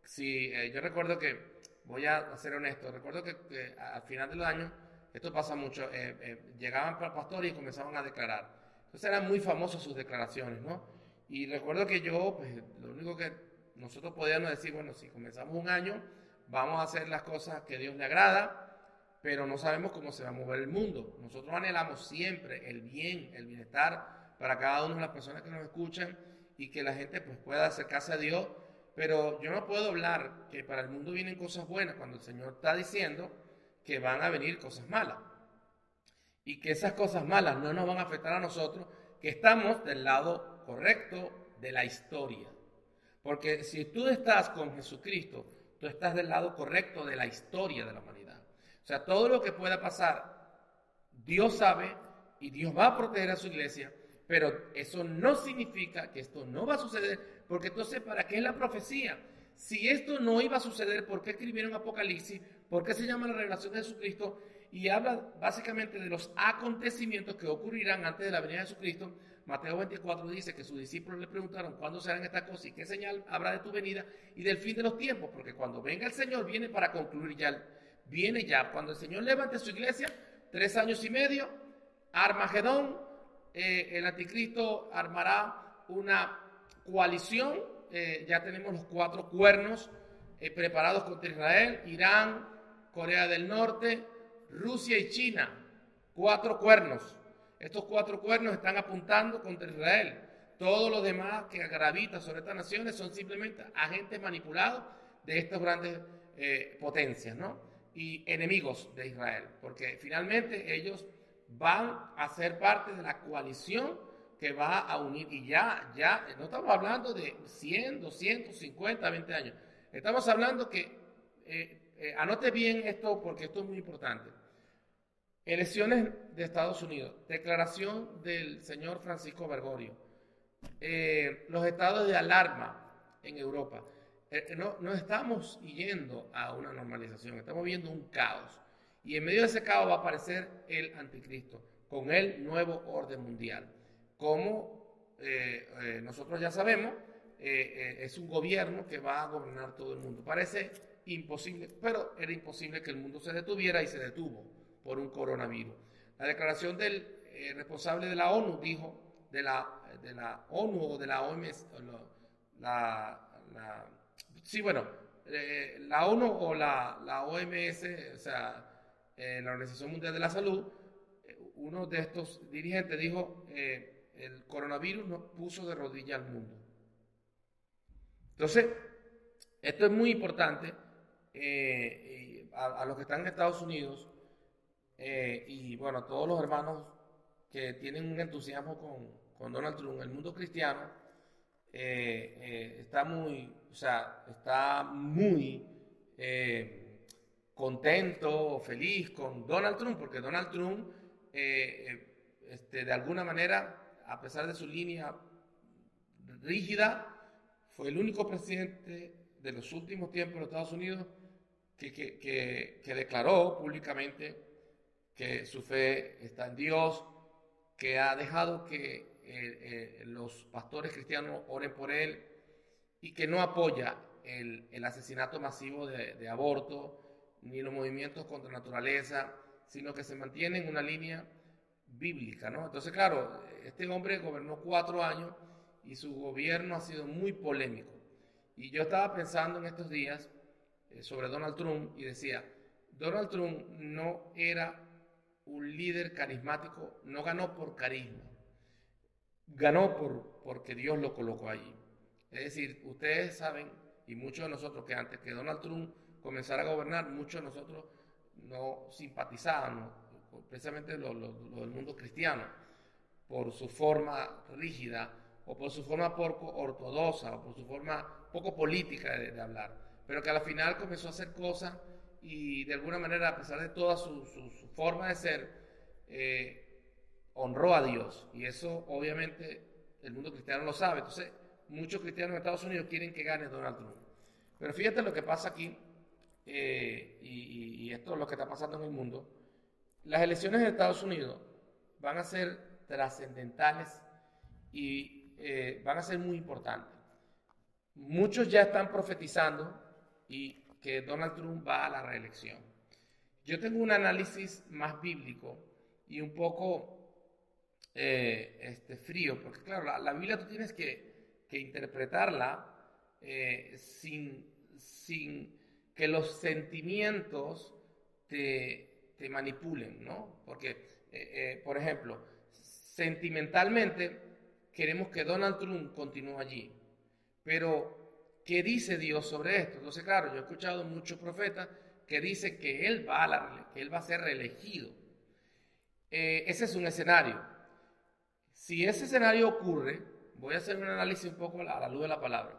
Si eh, yo recuerdo que, voy a ser honesto, recuerdo que, al final del año, esto pasa mucho, eh, llegaban para el pastor y comenzaban a declarar. Entonces eran muy famosos sus declaraciones, ¿no? Y recuerdo que yo, pues lo único que nosotros podíamos decir, bueno, si comenzamos un año, vamos a hacer las cosas que Dios le agrada, pero no sabemos cómo se va a mover el mundo. Nosotros anhelamos siempre el bien, el bienestar para cada una de las personas que nos escuchan y que la gente pues, pueda acercarse a Dios. Pero yo no puedo hablar que para el mundo vienen cosas buenas cuando el Señor está diciendo que van a venir cosas malas. Y que esas cosas malas no nos van a afectar a nosotros, que estamos del lado correcto de la historia. Porque si tú estás con Jesucristo, tú estás del lado correcto de la historia de la humanidad. O sea, todo lo que pueda pasar, Dios sabe y Dios va a proteger a su iglesia, pero eso no significa que esto no va a suceder, porque entonces, ¿para qué es la profecía? Si esto no iba a suceder, ¿por qué escribieron Apocalipsis? ¿Por qué se llama la revelación de Jesucristo? Y habla básicamente de los acontecimientos que ocurrirán antes de la venida de Jesucristo Mateo 24 dice que sus discípulos le preguntaron cuándo serán estas cosas y qué señal habrá de tu venida y del fin de los tiempos, porque cuando venga el Señor viene para concluir ya, viene ya, cuando el Señor levante su iglesia, tres años y medio, Armagedón, eh, el anticristo armará una coalición, eh, ya tenemos los cuatro cuernos eh, preparados contra Israel, Irán, Corea del Norte, Rusia y China, cuatro cuernos. Estos cuatro cuernos están apuntando contra Israel. Todos los demás que gravitan sobre estas naciones son simplemente agentes manipulados de estas grandes potencias, ¿no? Y enemigos de Israel, porque finalmente ellos van a ser parte de la coalición que va a unir, y ya, ya, no estamos hablando de 100, 200, 50, 20 años, estamos hablando que, eh, eh, anote bien esto porque esto es muy importante, Elecciones de Estados Unidos. Declaración del señor Francisco Bergoglio. Eh, los estados de alarma en Europa. Eh, eh, no, no estamos yendo a una normalización, estamos viendo un caos. Y en medio de ese caos va a aparecer el anticristo, con el nuevo orden mundial. Como nosotros ya sabemos, es un gobierno que va a gobernar todo el mundo. Parece imposible, pero era imposible que el mundo se detuviera y se detuvo por un coronavirus. La declaración del eh, responsable de la ONU dijo, de la, de la ONU o de la OMS, la, sí, bueno, eh, la ONU o la, la OMS, o sea, eh, la Organización Mundial de la Salud, uno de estos dirigentes dijo, el coronavirus nos puso de rodilla al mundo. Entonces, esto es muy importante a, a, los que están en Estados Unidos eh, y bueno, todos los hermanos que tienen un entusiasmo con, con Donald Trump, el mundo cristiano eh, eh, está muy, o sea, está muy contento, feliz con Donald Trump, porque Donald Trump, este, de alguna manera, a pesar de su línea rígida, fue el único presidente de los últimos tiempos de los Estados Unidos que, que, declaró públicamente que su fe está en Dios, que ha dejado que eh, eh, los pastores cristianos oren por él y que no apoya el, asesinato masivo de, aborto ni los movimientos contra la naturaleza, sino que se mantiene en una línea bíblica, ¿no? Entonces, claro, este hombre gobernó cuatro años y su gobierno ha sido muy polémico. Y yo estaba pensando en estos días eh, sobre Donald Trump y decía, Donald Trump no era un líder carismático no ganó por carisma, ganó por, porque Dios lo colocó allí. Es decir, ustedes saben, y muchos de nosotros, que antes que Donald Trump comenzara a gobernar, muchos de nosotros no simpatizábamos, precisamente los del mundo cristiano, por su forma rígida, o por su forma poco ortodoxa, o por su forma poco política de, de hablar, pero que al final comenzó a hacer cosas y de alguna manera, a pesar de toda su, forma de ser, eh, honró a Dios. Y eso obviamente el mundo cristiano lo sabe. Entonces, muchos cristianos en Estados Unidos quieren que gane Donald Trump. Pero fíjate lo que pasa aquí, eh, y, esto es lo que está pasando en el mundo. Las elecciones en Estados Unidos van a ser trascendentales y eh, van a ser muy importantes. Muchos ya están profetizando y que Donald Trump va a la reelección. Yo tengo un análisis más bíblico y un poco eh, este, frío, porque claro, la, Biblia tú tienes que, interpretarla eh, sin, sin que los sentimientos te, te manipulen, ¿no? Porque, eh, eh, por ejemplo, sentimentalmente queremos que Donald Trump continúe allí, pero ¿qué dice Dios sobre esto? Entonces, claro, yo he escuchado muchos profetas que dicen que él va a, que él va a ser reelegido. Eh, ese es un escenario. Si ese escenario ocurre, voy a hacer un análisis un poco a la luz de la palabra.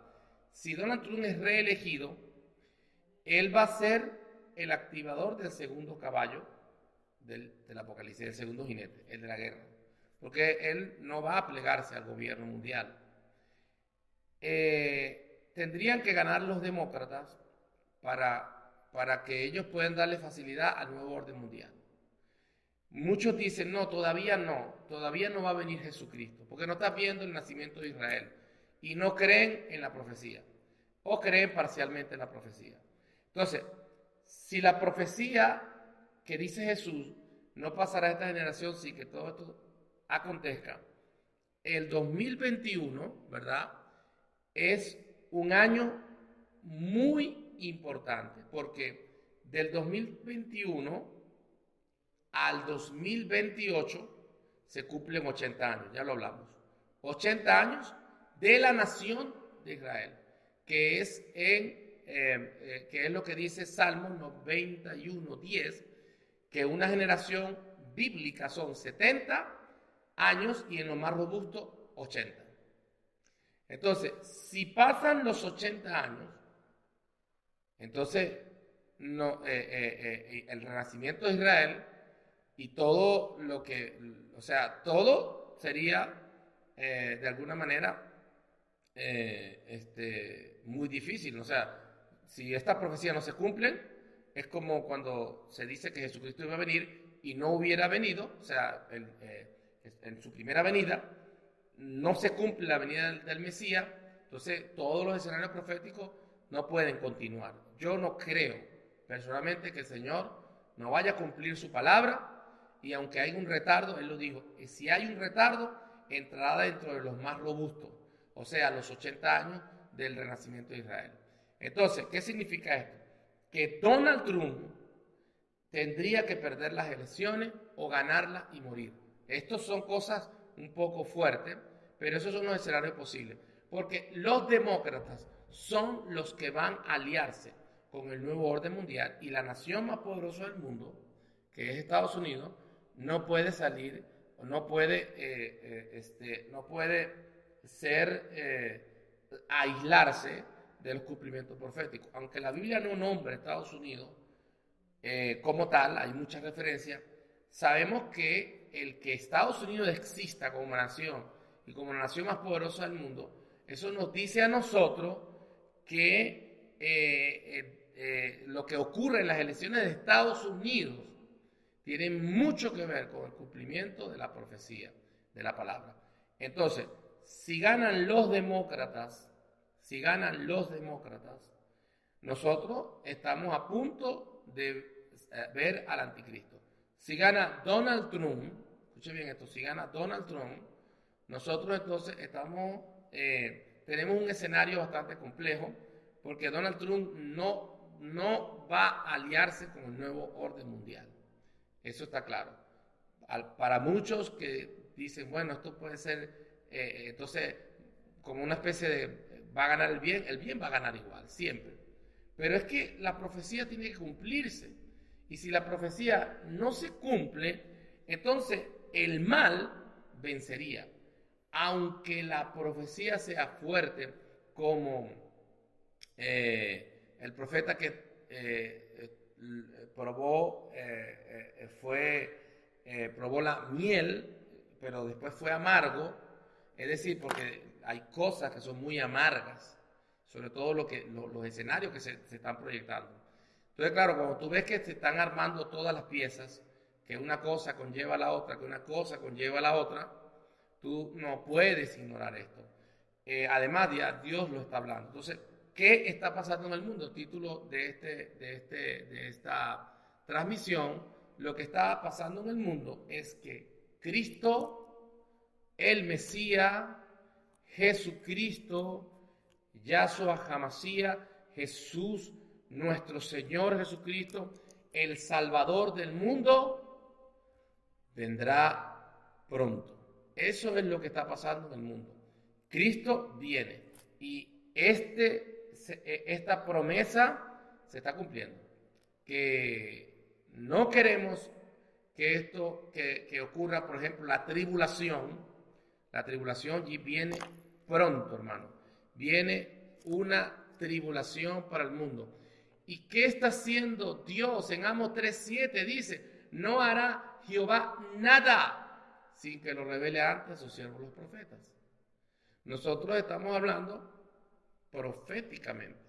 Si Donald Trump es reelegido, él va a ser el activador del segundo caballo del, Apocalipsis, del segundo jinete, el de la guerra. Porque él no va a plegarse al gobierno mundial. Eh, tendrían que ganar los demócratas para, para que ellos puedan darle facilidad al nuevo orden mundial. Muchos dicen, no, todavía no, todavía no va a venir Jesucristo, porque no está viendo el nacimiento de Israel y no creen en la profecía, o creen parcialmente en la profecía. Entonces, si la profecía que dice Jesús no pasará a esta generación sin que todo esto acontezca, el 2021, ¿verdad? Es un año muy importante porque del 2021 al 2028 se cumplen 80 años, ya lo hablamos. 80 años de la nación de Israel, que es en eh, eh, que es lo que dice Salmo 91, 10, que una generación bíblica son 70 años y en lo más robusto 80. Entonces, si pasan los 80 años, entonces no, eh, el renacimiento de Israel y todo lo que, o sea, todo sería de alguna manera este, muy difícil. O sea, si esta profecía no se cumple, es como cuando se dice que Jesucristo iba a venir y no hubiera venido, o sea, eh, en su primera venida, no se cumple la venida del, Mesías, entonces todos los escenarios proféticos no pueden continuar. Yo no creo personalmente que el Señor no vaya a cumplir su palabra y aunque hay un retardo, Él lo dijo, y si hay un retardo, entrará dentro de los más robustos, o sea, los 80 años del renacimiento de Israel. Entonces, ¿qué significa esto? Que Donald Trump tendría que perder las elecciones o ganarlas y morir. Estos son cosas un poco fuertes, pero esos son los escenarios posibles. Porque los demócratas son los que van a aliarse con el nuevo orden mundial y la nación más poderosa del mundo, que es Estados Unidos, no puede salir, no puede, eh, eh, este, no puede ser, eh, aislarse de los cumplimientos proféticos. Aunque la Biblia no nombra Estados Unidos eh, como tal, hay muchas referencias, sabemos que el que Estados Unidos exista como nación y como la nación más poderosa del mundo, eso nos dice a nosotros que eh, eh, lo que ocurre en las elecciones de Estados Unidos tiene mucho que ver con el cumplimiento de la profecía, de la palabra. Entonces, si ganan los demócratas, si ganan los demócratas, nosotros estamos a punto de eh, ver al anticristo. Si gana Donald Trump, escuche bien esto, si gana Donald Trump, nosotros entonces estamos, eh, tenemos un escenario bastante complejo, porque Donald Trump no, no va a aliarse con el nuevo orden mundial. Eso está claro. para muchos que dicen, bueno, esto puede ser, eh, entonces, como una especie de va a ganar el bien, el bien va a ganar igual, siempre. Pero es que la profecía tiene que cumplirse. Y si la profecía no se cumple, entonces el mal vencería. Aunque la profecía sea fuerte, como eh, el profeta que eh, probó, eh, fue, probó la miel, pero después fue amargo, es decir, porque hay cosas que son muy amargas, sobre todo los escenarios que se, están proyectando. Entonces, claro, cuando tú ves que se están armando todas las piezas, que una cosa conlleva a la otra, que una cosa conlleva a la otra, tú no puedes ignorar esto. Eh, además, Dios lo está hablando. Entonces, ¿qué está pasando en el mundo? Título este, este, de esta transmisión, lo que está pasando en el mundo es que Cristo, el Mesías, Jesucristo, Yahshua Hamasía, Jesús, nuestro Señor Jesucristo, el Salvador del mundo, vendrá pronto. Eso es lo que está pasando en el mundo. Cristo viene y este, e, esta promesa se está cumpliendo. Que no queremos que esto, que, ocurra, por ejemplo, la tribulación. La tribulación viene pronto, hermano. Viene una tribulación para el mundo. ¿Y qué está haciendo Dios? En Amo 3.7 dice, no hará Jehová nada sin que lo revele antes a sus siervos los profetas. Nosotros estamos hablando proféticamente.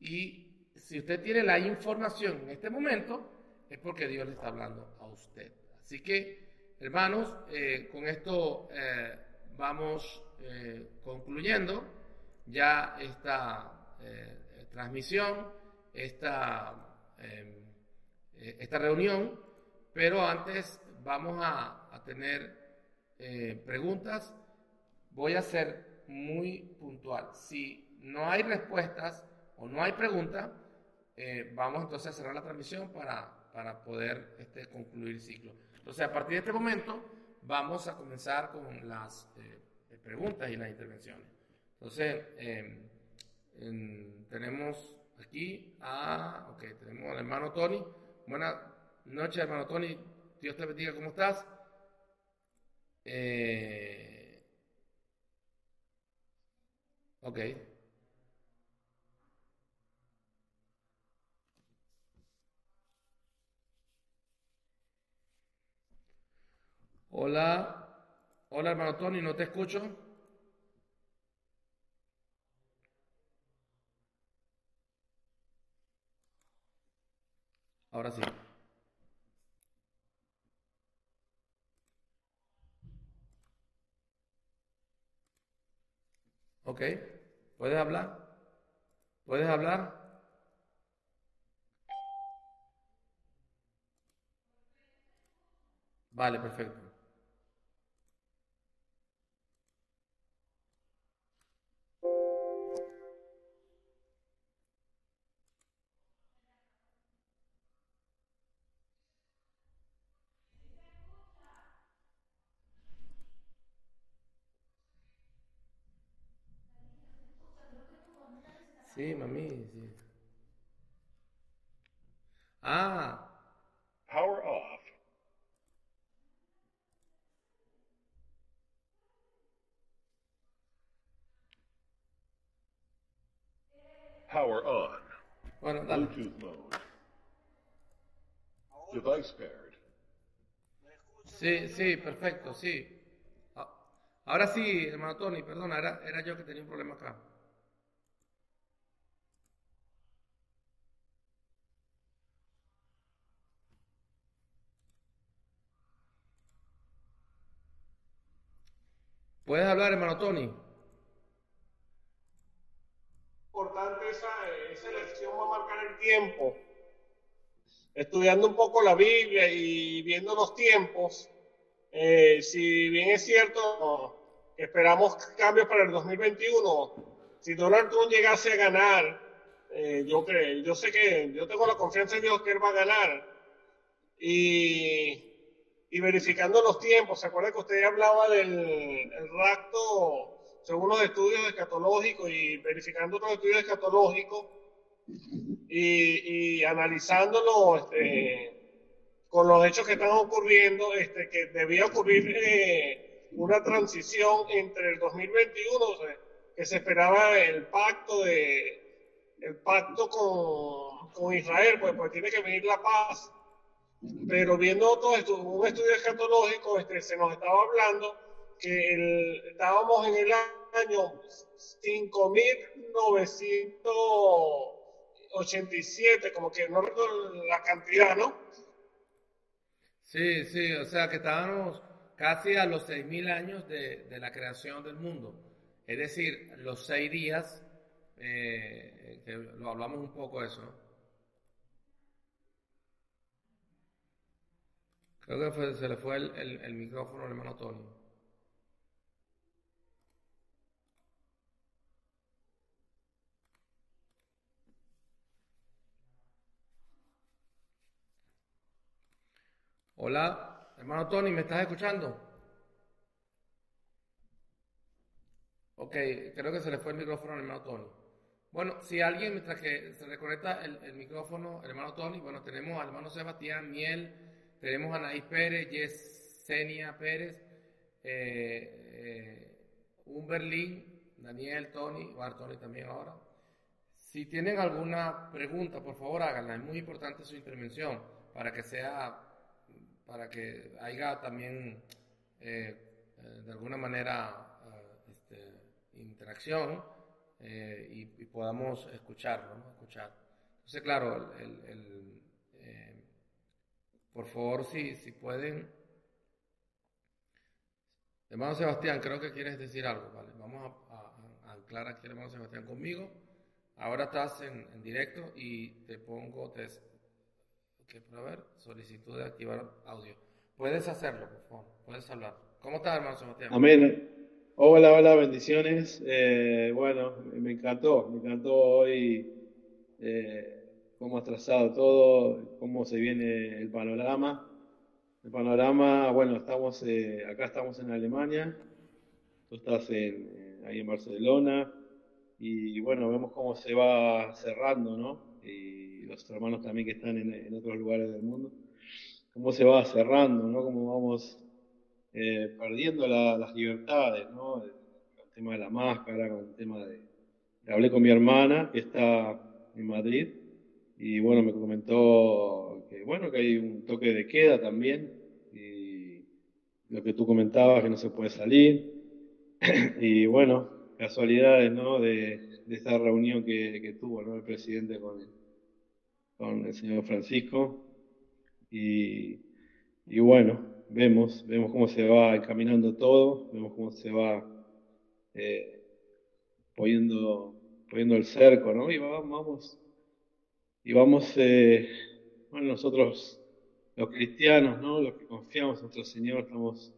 Y si usted tiene la información en este momento, es porque Dios le está hablando a usted. Así que, hermanos, eh, con esto eh, vamos eh, concluyendo ya esta transmisión esta, em, eh, esta reunión, pero antes vamos a, tener eh, preguntas. Voy a ser muy puntual. Si no hay respuestas o no hay preguntas, eh, vamos entonces a cerrar la transmisión para, para poder este, concluir el ciclo. Entonces, a partir de este momento, vamos a comenzar con las preguntas y las intervenciones. Entonces, em, tenemos aquí a, ok, tenemos al hermano Tony. Buenas noches, hermano Tony. Dios te bendiga, ¿cómo estás? Eh, ok. Hola, hola hermano Tony, no te escucho. Ahora sí. Ok, ¿puedes hablar? ¿Puedes hablar? Vale, perfecto. Sí, mami, sí. Ah. Power off. Power on. Bueno, dale. Bluetooth mode. Device paired. Sí, sí, perfecto, sí. Ah, ahora sí, hermano Tony, perdona, era, era yo que tenía un problema acá. ¿Puedes hablar, hermano Tony? Importante esa, esa lección va a marcar el tiempo. Estudiando un poco la Biblia y viendo los tiempos, eh, si bien es cierto que esperamos cambios para el 2021, si Donald Trump llegase a ganar, eh, yo creo, yo sé que yo tengo la confianza en Dios que él va a ganar. Y y verificando los tiempos. ¿Se acuerda que usted hablaba del rapto según los estudios escatológicos y verificando los estudios escatológicos y, y analizándolo este, con los hechos que están ocurriendo, este, que debía ocurrir eh, una transición entre el 2021, que se esperaba el pacto de el pacto con, con Israel, pues, pues tiene que venir la paz pero viendo todo esto, un estudio escatológico, este, se nos estaba hablando que estábamos en el año 5987, como que no recuerdo la cantidad, ¿no? Sí, sí, o sea que estábamos casi a los 6.000 años de, la creación del mundo. Es decir, los seis días, eh, lo hablamos un poco eso, ¿no? Creo que se le fue el, el, micrófono al hermano Tony. Hola, hermano Tony, ¿me estás escuchando? Ok, creo que se le fue el micrófono al hermano Tony. Bueno, si alguien, mientras que se reconecta el, el micrófono, hermano Tony, bueno, tenemos al hermano Sebastián Miel, tenemos a Anaís Pérez, Yesenia Pérez, eh, eh, Daniel, Tony, Bar Tony también ahora. Si tienen alguna pregunta, por favor háganla. Es muy importante su intervención para que sea, para que haya también eh, eh, de alguna manera este, interacción y, podamos escucharlo. Escuchar. Entonces, claro, el, el, eh, por favor, si, si pueden. Hermano Sebastián, creo que quieres decir algo, ¿vale? Vamos a, a- a anclar aquí hermano Sebastián conmigo. Ahora estás en, en directo y te pongo, te, que para ver, solicitud de activar audio. Puedes hacerlo, por favor, puedes hablar. ¿Cómo estás, hermano Sebastián? Amén. Hola, hola, bendiciones. Eh, bueno, me encantó, me encantó hoy eh, cómo has trazado todo, cómo se viene el panorama. El panorama, bueno, estamos eh, acá estamos en Alemania, tú estás en, eh, ahí en Barcelona y bueno, vemos cómo se va cerrando, ¿no? Y los hermanos también que están en, en otros lugares del mundo, cómo se va cerrando, ¿no? Cómo vamos eh, perdiendo la- las libertades, ¿no? El, el tema de la máscara, con el tema de... Hablé con mi hermana que está en Madrid y bueno, me comentó que bueno, que hay un toque de queda también y lo que tú comentabas, que no se puede salir y bueno, casualidades, ¿no? De, de esta reunión que, que tuvo, ¿no? El presidente con el, con el señor Francisco y, y bueno, vemos, vemos cómo se va encaminando todo, vemos cómo se va eh, poniendo, poniendo el cerco, ¿no? Y va- vamos, y vamos, eh, bueno, nosotros los cristianos, ¿no? Los que confiamos en nuestro Señor, estamos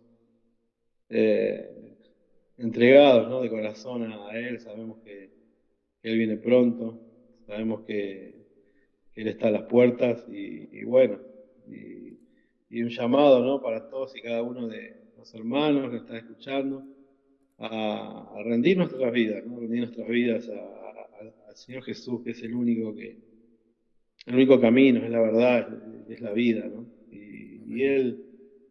eh, entregados, ¿no? De corazón a, Él, sabemos que, Él viene pronto, sabemos que, Él está a las puertas y, bueno, y, un llamado, ¿no? Para todos y cada uno de los hermanos que están escuchando a, a rendir nuestras vidas, ¿no? Rendir nuestras vidas al Señor Jesús, que es el único que, el único camino, es la verdad, es, la vida, ¿no? Y, y Él,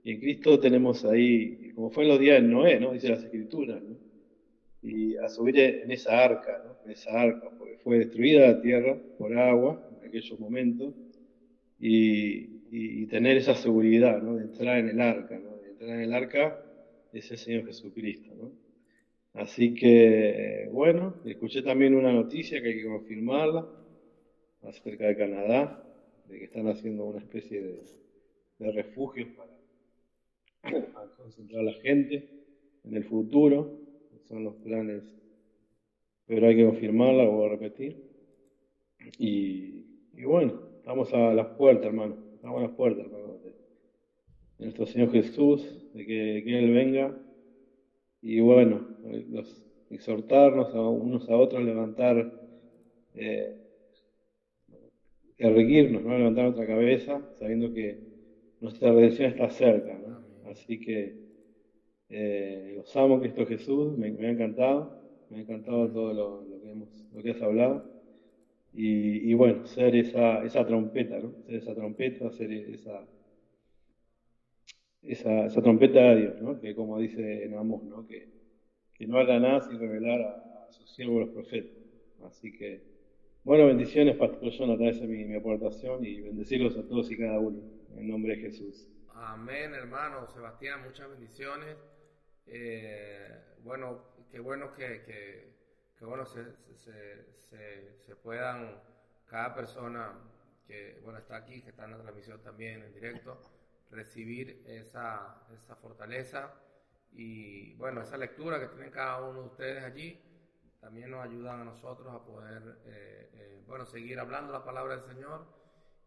y en Cristo tenemos ahí, como fue en los días de Noé, ¿no? Dice las Escrituras, ¿no? Y a subir en esa arca, ¿no? En esa arca, porque fue destruida la tierra por agua en aquellos momentos, y, y- y tener esa seguridad, ¿no? De entrar en el arca, ¿no? De entrar en el arca es el Señor Jesucristo, ¿no? Así que, bueno, escuché también una noticia que hay que confirmarla acerca de Canadá, de que están haciendo una especie de, refugios para a concentrar a la gente en el futuro, son los planes, pero hay que confirmarla, voy a repetir. Y, bueno, estamos a las puertas, hermano, estamos a las puertas, hermano, de, nuestro Señor Jesús, de que, que Él venga. Y bueno, exhortarnos a unos a otros, levantar, eh, erguirnos, ¿no? levantar nuestra cabeza, sabiendo que nuestra redención está cerca. ¿no? Así que eh, los amo, Cristo Jesús, me, me ha encantado, me ha encantado todo lo, lo que, hemos, lo que has hablado. Y, y bueno, ser esa, esa trompeta, ¿no? Ser esa trompeta, ser esa, esa, esa trompeta de Dios, ¿no? Que como dice en Amós, ¿no? Que, que no haga nada sin revelar a, a sus siervos los profetas. Así que, bueno, bendiciones, Pastor esa es mi, mi aportación y bendecirlos a todos y cada uno, en nombre de Jesús. Amén, hermano Sebastián, muchas bendiciones. Eh, bueno, qué bueno que, que, que bueno se, se, se, se puedan, cada persona que bueno está aquí, que está en la transmisión también en directo, recibir esa, esa fortaleza y bueno, esa lectura que tienen cada uno de ustedes allí, también nos ayudan a nosotros a poder, eh, eh, bueno, seguir hablando la palabra del Señor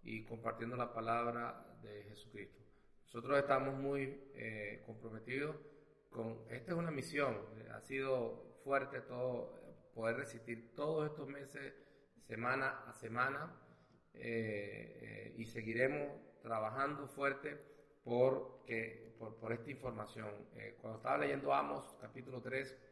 y compartiendo la palabra de Jesucristo. Nosotros estamos muy eh, comprometidos con, esta es una misión, eh, ha sido fuerte todo, poder resistir todos estos meses, semana a semana, eh, eh, y seguiremos trabajando fuerte por, que, por, por esta información. Cuando estaba leyendo Amos, capítulo 3,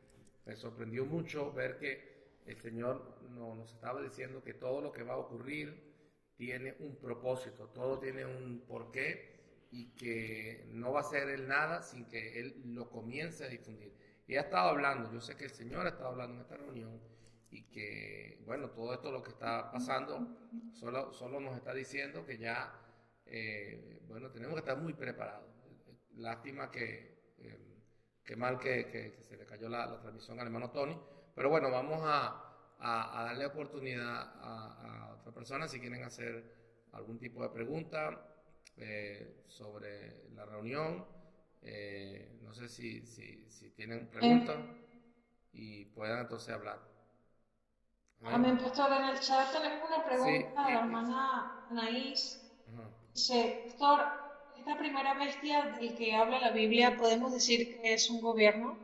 me sorprendió mucho ver que el Señor no, nos estaba diciendo que todo lo que va a ocurrir tiene un propósito, todo tiene un porqué y que no va a ser Él nada sin que Él lo comience a difundir. Y ha estado hablando, yo sé que el Señor ha estado hablando en esta reunión y que, bueno, todo esto lo que está pasando solo, solo nos está diciendo que ya, eh, bueno, tenemos que estar muy preparados. Lástima que, eh, que mal que, que, se le cayó la, la, transmisión al hermano Tony, pero bueno, vamos a, a, a darle oportunidad a, a otra persona si quieren hacer algún tipo de pregunta eh, sobre la reunión. Eh, no sé si, si, si tienen preguntas y puedan entonces hablar. Amén, pastor. En el chat tenemos una pregunta sí, de la hermana Anaís. Dice, pastor, esta primera bestia del que habla la Biblia, ¿podemos decir que es un gobierno?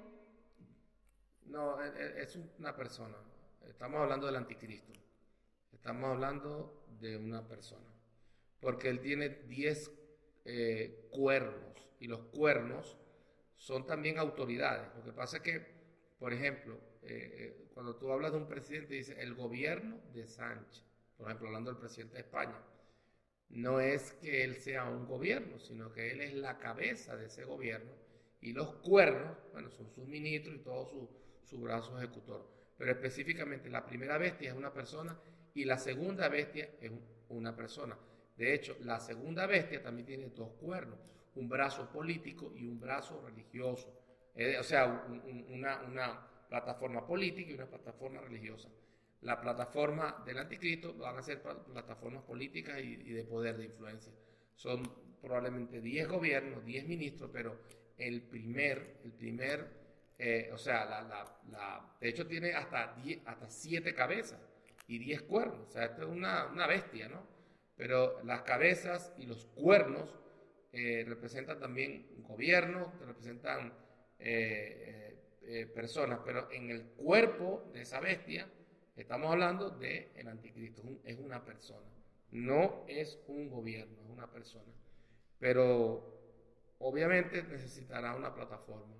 No, es una persona. Estamos hablando del anticristo. Estamos hablando de una persona. Porque él tiene 10 eh, cuernos y los cuernos son también autoridades. Lo que pasa es que, por ejemplo, eh, cuando tú hablas de un presidente, dice el gobierno de Sánchez, por ejemplo, hablando del presidente de España, no es que él sea un gobierno, sino que él es la cabeza de ese gobierno y los cuernos, bueno, son sus ministros y todo su, su brazo ejecutor. Pero específicamente la primera bestia es una persona y la segunda bestia es una persona. De hecho, la segunda bestia también tiene dos cuernos, un brazo político y un brazo religioso. Eh, o sea, un, una, una plataforma política y una plataforma religiosa. La plataforma del anticristo van a ser plataformas políticas y, de poder, de influencia. Son probablemente 10 gobiernos, 10 ministros, pero el primer, el primer, eh, o sea, la, la, la, de hecho tiene hasta 10, hasta 7 cabezas y 10 cuernos. O sea, esto es una, una bestia, ¿no? Pero las cabezas y los cuernos eh, representan también gobiernos, representan eh, personas, pero en el cuerpo de esa bestia estamos hablando del el anticristo, es una persona, no es un gobierno, es una persona. Pero obviamente necesitará una plataforma,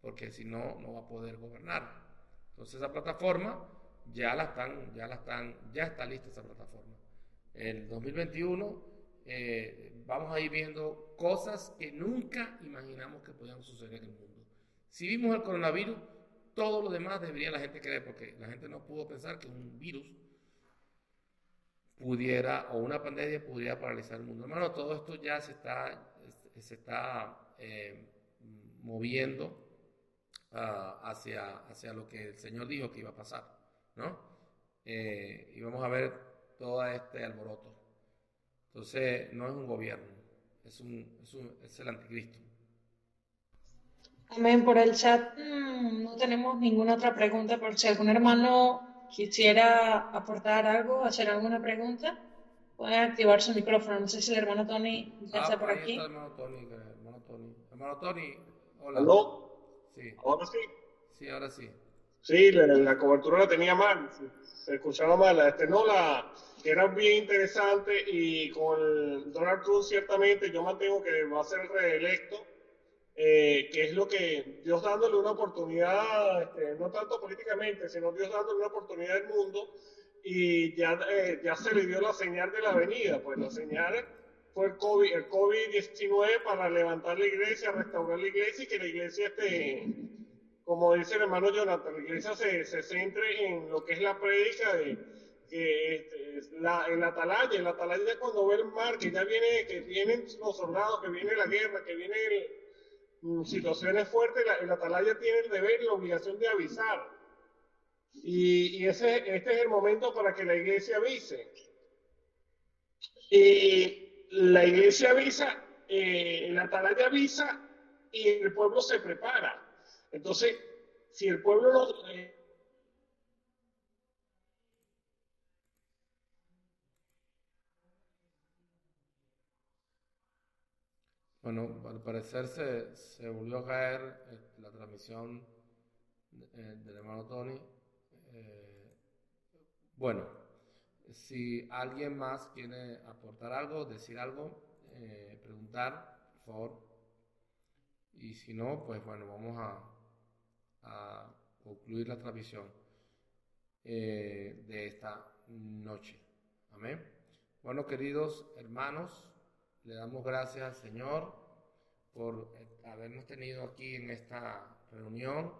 porque si no, no va a poder gobernar. Entonces esa plataforma ya la están, ya la están, ya está lista esa plataforma. El 2021 eh, vamos a ir viendo cosas que nunca imaginamos que podían suceder en el mundo. Si vimos el coronavirus, todo lo demás debería la gente creer, porque la gente no pudo pensar que un virus pudiera, o una pandemia pudiera paralizar el mundo. Hermano, todo esto ya se está, se está eh, moviendo uh, hacia, hacia lo que el Señor dijo que iba a pasar, ¿no? Eh, y vamos a ver todo este alboroto. Entonces, no es un gobierno, es, un, es, un, es el anticristo. Amén. Por el chat mmm, no tenemos ninguna otra pregunta, pero si algún hermano quisiera aportar algo, hacer alguna pregunta, puede activar su micrófono. No sé si el hermano Tony ya ah, está por aquí. Está el hermano Tony, el hermano Tony. Hermano Tony, hola. ¿Aló? Sí. ¿Ahora sí? Sí, ahora sí. Sí, la, la cobertura la tenía mal, se escuchaba mal. Este, no, la, era bien interesante y con el Donald Trump ciertamente yo mantengo que va a ser reelecto eh, que es lo que Dios dándole una oportunidad, este, no tanto políticamente, sino Dios dándole una oportunidad al mundo y ya, eh, ya se le dio la señal de la venida, pues la señal fue el COVID, el COVID-19 para levantar la iglesia, restaurar la iglesia y que la iglesia esté, como dice el hermano Jonathan, la iglesia se, se centre en lo que es la prédica de que este, la, el atalaya, el atalaya cuando ve el mar, que ya viene, que vienen los soldados, que viene la guerra, que viene el, situaciones fuertes, la, el atalaya tiene el deber y la obligación de avisar. Y, y, ese, este es el momento para que la iglesia avise. Y la iglesia avisa, eh, el atalaya avisa y el pueblo se prepara. Entonces, si el pueblo no... Eh, Bueno, al parecer se, se volvió a caer eh, la transmisión eh, del hermano Tony. Eh, bueno, si alguien más quiere aportar algo, decir algo, preguntar, por favor. Y si no, pues bueno, vamos a, a concluir la transmisión eh, de esta noche. Amén. Bueno, queridos hermanos, le damos gracias al Señor por habernos tenido aquí en esta reunión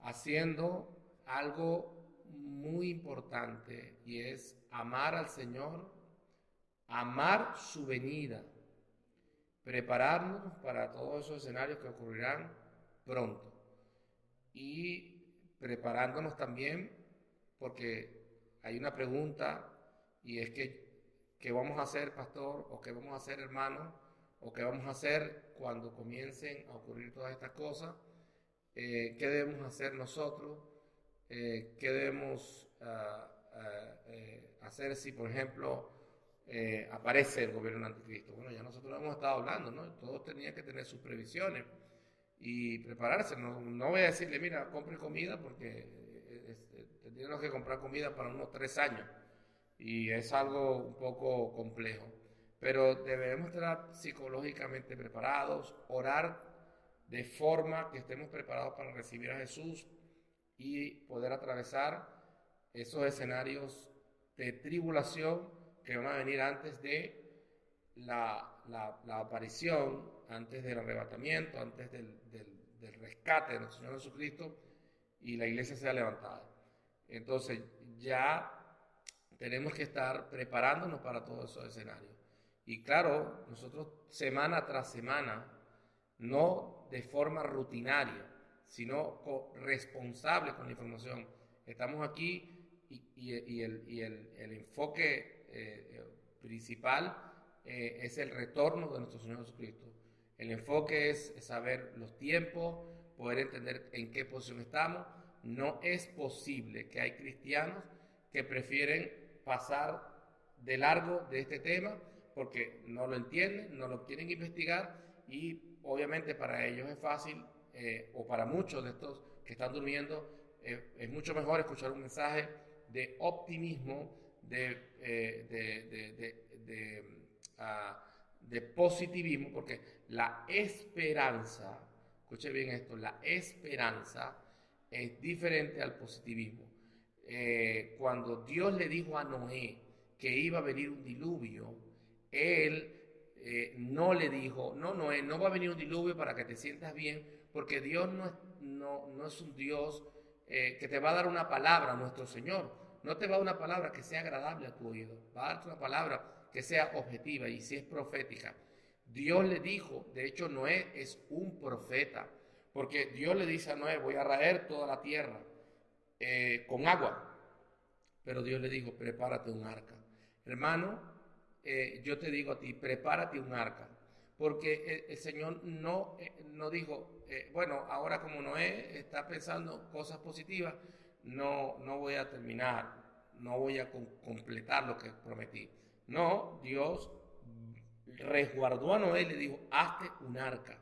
haciendo algo muy importante y es amar al Señor, amar su venida, prepararnos para todos esos escenarios que ocurrirán pronto y preparándonos también porque hay una pregunta y es que ¿qué vamos a hacer, pastor? ¿O qué vamos a hacer, hermano? ¿O qué vamos a hacer cuando comiencen a ocurrir todas estas cosas? Eh, ¿Qué debemos hacer nosotros? Eh, ¿Qué debemos ah, eh, hacer si, por ejemplo, aparece el gobierno anticristo? Bueno, ya nosotros hemos estado hablando, ¿no? Todos tenían que tener sus previsiones y prepararse. No, no voy a decirle, mira, compre comida porque tendríamos que comprar comida para unos tres años y es algo un poco complejo. Pero debemos estar psicológicamente preparados, orar de forma que estemos preparados para recibir a Jesús y poder atravesar esos escenarios de tribulación que van a venir antes de la, aparición, antes del arrebatamiento, antes del, del, del rescate de nuestro Señor Jesucristo y la iglesia sea levantada. Entonces ya tenemos que estar preparándonos para todos esos escenarios. Y claro, nosotros semana tras semana, no de forma rutinaria, sino responsable con la información. Estamos aquí y, el, enfoque eh, principal eh, es el retorno de nuestro Señor Jesucristo. El enfoque es saber los tiempos, poder entender en qué posición estamos. No es posible que hay cristianos que prefieren pasar de largo de este tema porque no lo entienden, no lo quieren investigar y obviamente para ellos es fácil, eh, o para muchos de estos que están durmiendo, eh, es mucho mejor escuchar un mensaje de optimismo, de, eh, de, ah, de, positivismo, porque la esperanza, escuche bien esto, la esperanza es diferente al positivismo. Eh, cuando Dios le dijo a Noé que iba a venir un diluvio, él eh, no le dijo, no, Noé, no va a venir un diluvio para que te sientas bien, porque Dios no es, no, no es un Dios eh, que te va a dar una palabra, nuestro Señor. No te va a dar una palabra que sea agradable a tu oído, va a darte una palabra que sea objetiva y si es profética. Dios le dijo, de hecho Noé es un profeta, porque Dios le dice a Noé, voy a raer toda la tierra. Eh, con agua. Pero Dios le dijo, prepárate un arca. Hermano, eh, yo te digo a ti, prepárate un arca. Porque el, Señor no, eh, no dijo, bueno, ahora como Noé está pensando cosas positivas, no, no voy a terminar, no voy a completar lo que prometí. No, Dios resguardó a Noé y le dijo, hazte un arca.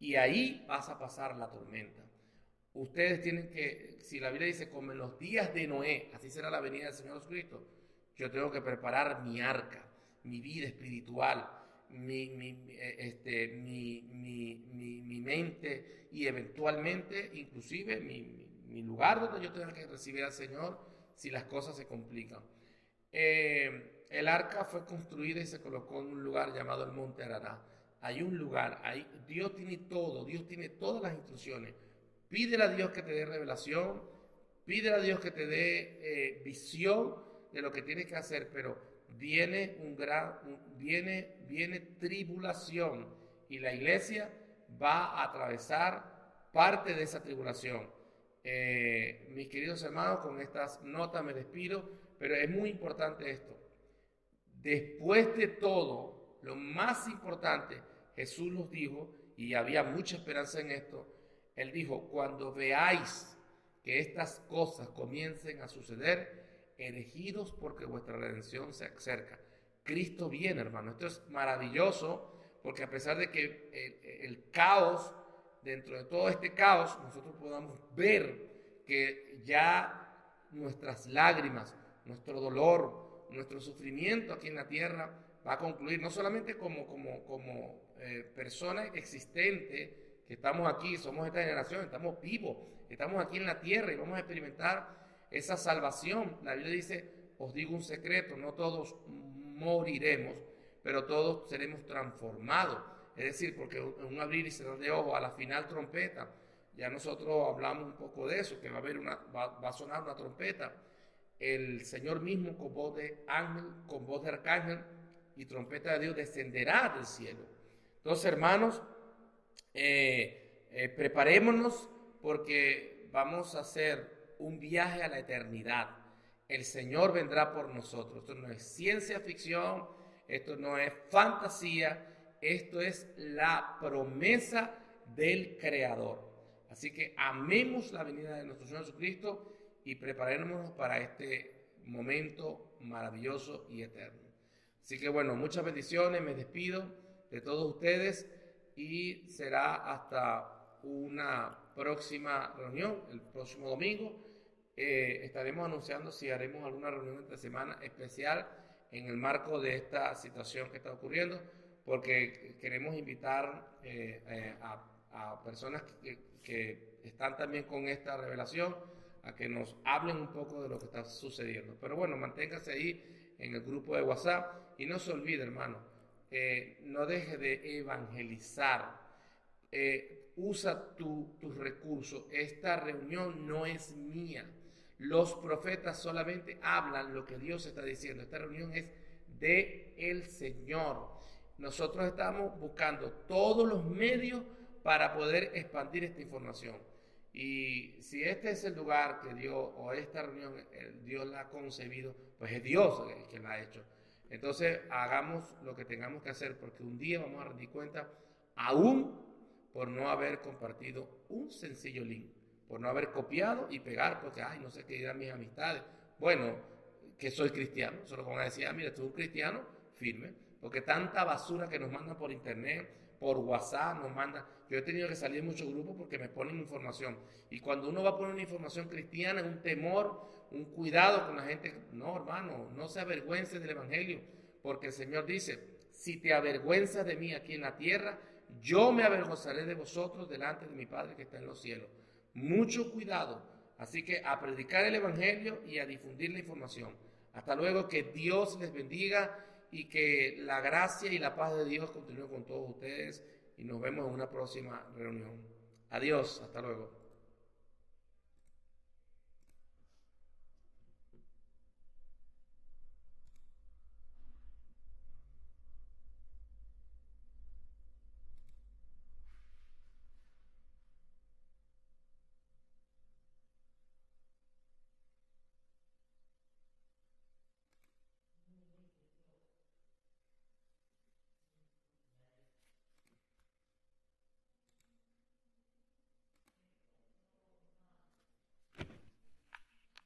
Y ahí vas a pasar la tormenta. Ustedes tienen que, si la Biblia dice, como en los días de Noé, así será la venida del Señor Jesucristo, yo tengo que preparar mi arca, mi vida espiritual, mi, mi, este, mi, mi mente y eventualmente inclusive mi, lugar donde yo tenga que recibir al Señor si las cosas se complican. Eh, el arca fue construida y se colocó en un lugar llamado el Monte Araná. Hay un lugar, ahí Dios tiene todo, Dios tiene todas las instrucciones Pídele a Dios que te dé revelación, pídele a Dios que te dé eh, visión de lo que tienes que hacer, pero viene un gran, viene, viene tribulación y la iglesia va a atravesar parte de esa tribulación. Eh, mis queridos hermanos, con estas notas me despido, pero es muy importante esto. Después de todo, lo más importante, Jesús nos dijo, y había mucha esperanza en esto, él dijo, cuando veáis que estas cosas comiencen a suceder, elegidos porque vuestra redención se acerca. Cristo viene, hermano. Esto es maravilloso porque a pesar de que el, caos, dentro de todo este caos, nosotros podamos ver que ya nuestras lágrimas, nuestro dolor, nuestro sufrimiento aquí en la tierra va a concluir, no solamente como, como, como eh, persona existente, que estamos aquí, somos esta generación, estamos vivos, estamos aquí en la tierra y vamos a experimentar esa salvación. La Biblia dice, os digo un secreto, no todos moriremos, pero todos seremos transformados. Es decir, porque un abrir y cerrar de ojos a la final trompeta, ya nosotros hablamos un poco de eso, que va a, haber una, va, a sonar una trompeta. El Señor mismo con voz de ángel, con voz de arcángel y trompeta de Dios descenderá del cielo. Entonces, hermanos, eh, eh, preparémonos porque vamos a hacer un viaje a la eternidad. El Señor vendrá por nosotros. Esto no es ciencia ficción, esto no es fantasía, esto es la promesa del Creador. Así que amemos la venida de nuestro Señor Jesucristo y preparémonos para este momento maravilloso y eterno. Así que bueno, muchas bendiciones, me despido de todos ustedes y será hasta una próxima reunión, el próximo domingo. Eh, estaremos anunciando si haremos alguna reunión esta semana especial en el marco de esta situación que está ocurriendo, porque queremos invitar eh, eh, a, a, personas que, que están también con esta revelación a que nos hablen un poco de lo que está sucediendo. Pero bueno, manténgase ahí en el grupo de WhatsApp y no se olvide, hermano, eh, no deje de evangelizar. Eh, usa tus recursos. Esta reunión no es mía. Los profetas solamente hablan lo que Dios está diciendo. Esta reunión es de el Señor. Nosotros estamos buscando todos los medios para poder expandir esta información. Y si este es el lugar que Dios, o esta reunión, Dios la ha concebido, pues es Dios el que la ha hecho. Entonces hagamos lo que tengamos que hacer, porque un día vamos a rendir cuenta, aún por no haber compartido un sencillo link, por no haber copiado y pegar, porque, ay, no sé qué dirán mis amistades. Bueno, que soy cristiano, solo van a decir, ah, mira, tú un cristiano, firme, porque tanta basura que nos mandan por internet, por WhatsApp, nos mandan. Yo he tenido que salir en muchos grupos porque me ponen información. Y cuando uno va a poner una información cristiana, un temor, un cuidado con la gente. No, hermano, no se avergüence del Evangelio, porque el Señor dice, si te avergüenzas de mí aquí en la tierra, yo me avergonzaré de vosotros delante de mi Padre que está en los cielos. Mucho cuidado. Así que a predicar el Evangelio y a difundir la información. Hasta luego, que Dios les bendiga y que la gracia y la paz de Dios continúe con todos ustedes y nos vemos en una próxima reunión. Adiós, hasta luego.